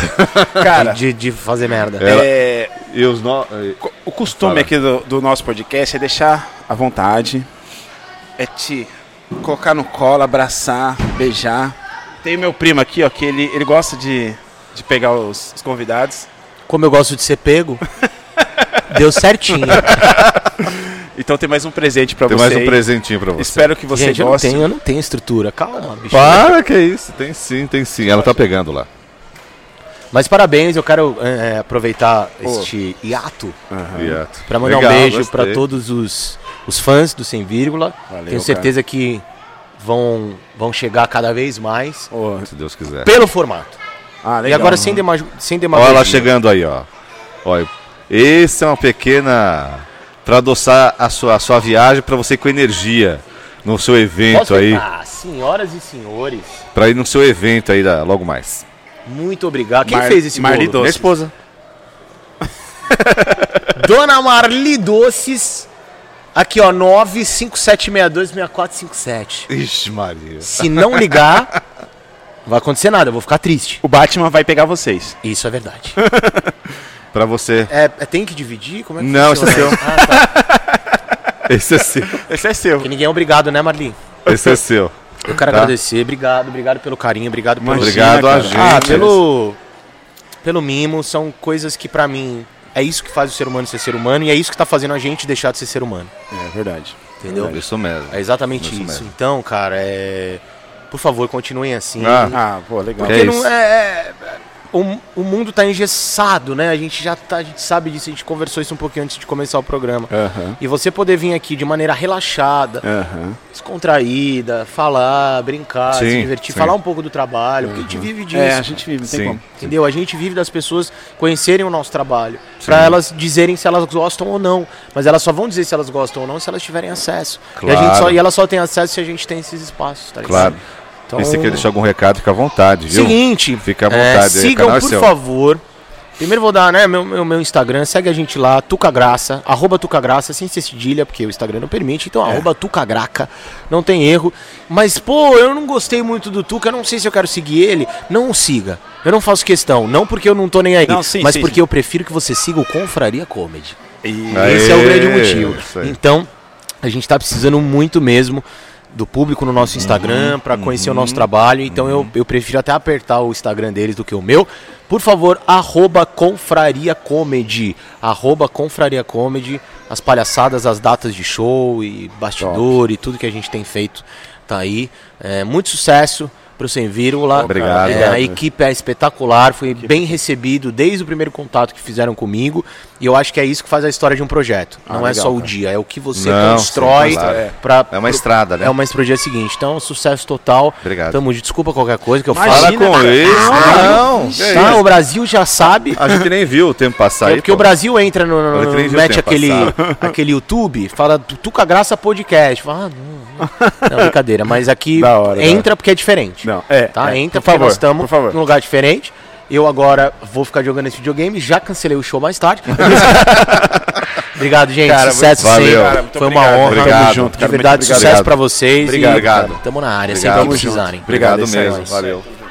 Cara, de, de fazer merda. Ela- é, E os no... o costume Fala. aqui do, do nosso podcast é deixar à vontade. É te colocar no colo, abraçar, beijar. Tem meu primo aqui, ó, que ele, ele gosta de, de pegar os, os convidados. Como eu gosto de ser pego, deu certinho. Então tem mais um presente pra Tem você. mais um presentinho pra você. Espero que você Gente, eu não, goste. tenho, eu não tenho estrutura. Calma, bicho. Para, que é isso. Tem sim, tem sim. Ela tá pegando lá. Mas parabéns, eu quero é, aproveitar este hiato Viato. para mandar Legal, um beijo para todos os, os fãs do Sem Vírgula. Valeu, Tenho certeza que vão, vão chegar cada vez mais Ô, Se Deus quiser. pelo formato. ah, e agora sem, dema sem Olha demagogia. ela chegando aí, ó. Olha, esse é uma pequena para adoçar a sua, a sua viagem para você ir com energia no seu evento Posso aí, Ah, senhoras e senhores, para ir no seu evento aí da, logo mais. muito obrigado. Quem Mar- fez esse Marli bolo? Minha Doces. esposa. Dona Marli Doces. Aqui, ó, 957626457. Ixi, Maria. Se não ligar, não vai acontecer nada, eu vou ficar triste. O Batman vai pegar vocês. Isso é verdade. Para você. É, é- tem que dividir? Como é que Não, esse é seu. Ah, tá. Esse é seu. Esse é seu. Porque ninguém é obrigado, né, Marli? Esse é seu. Eu quero Tá. agradecer, obrigado, obrigado pelo carinho, obrigado pelo Obrigado a cara. gente. Ah, pelo pelo mimo, são coisas que pra mim é isso que faz o ser humano ser ser humano e é isso que tá fazendo a gente deixar de ser ser humano, É verdade. entendeu? Isso mesmo. É exatamente Isso isso. mesmo. Então, cara, é por favor, continuem assim. Ah, Ah, pô, legal. Que Porque é não isso. é, é- o, o mundo tá engessado, né? A gente já tá, a gente sabe disso, a gente conversou isso um pouquinho antes de começar o programa. Aham. E você poder vir aqui de maneira relaxada, Aham. descontraída, falar, brincar, se Sim, divertir, sim. falar um pouco do trabalho, porque a gente vive disso. É, a gente vive, não tem Sim. como. Entendeu? A gente vive das pessoas conhecerem o nosso trabalho. Pra elas dizerem se elas gostam ou não. Mas elas só vão dizer se elas gostam ou não se elas tiverem acesso. E, a gente Claro. só, e elas só têm acesso se a gente tem esses espaços, tá ligado? Claro. Então, E se quer deixar algum recado, fica à vontade, viu? Seguinte, Fica à é, vontade aí, o sigam canal é por seu. favor. Primeiro vou dar, né, meu, meu, meu Instagram, segue a gente lá, Tucagraça, arroba Tucagraça, sem ser cedilha, porque o Instagram não permite, então É. arroba Tucagraca, não tem erro. Mas, pô, eu não gostei muito do Tuca, eu não sei se eu quero seguir ele, não o siga. Eu não faço questão, não porque eu não tô nem aí, Não, sim, mas sim, porque sim. eu prefiro que você siga o Confraria Comedy. E- Esse é o grande motivo. aí. Então, a gente tá precisando muito mesmo do público no nosso Instagram pra conhecer o nosso trabalho. Então eu, eu prefiro até apertar o Instagram deles do que o meu. Por favor, arroba Confraria Comedy. Arroba Confraria Comedy. As palhaçadas, as datas de show e bastidor e tudo que a gente tem feito tá aí. É, muito sucesso pro Sem Vírgula. Obrigado. É, a equipe é espetacular, foi bem recebido desde o primeiro contato que fizeram comigo. E eu acho que é isso que faz a história de um projeto. Ah, não é legal, só o cara. dia, é o que você Não, constrói sim, claro. pra. É uma estrada, né? É uma pro dia seguinte. Então, sucesso total. Obrigado. Tamo de desculpa qualquer coisa que eu Imagina, falo. Fala com isso. Não, que Tá, isso? o Brasil já sabe. A gente nem viu o tempo passar É aí. porque pô. o Brasil entra no, no- o mete aquele, passar. aquele YouTube, fala Tuca Graça Podcast. Fala, ah, não, não. Não, brincadeira, mas aqui hora, entra porque é diferente. Não, é. Tá? é. Entra por favor, nós estamos num lugar diferente. Eu agora vou ficar jogando esse videogame, já cancelei o show mais tarde. obrigado, gente. Cara, sucesso valeu. sempre. Cara, muito Foi uma obrigado. honra. Obrigado. Tamo junto, Cara, de verdade, obrigado. sucesso Obrigado. pra vocês. Obrigado. E. Tamo na área, Obrigado. sempre que precisarem. Obrigado Obrigado, é mesmo. Valeu.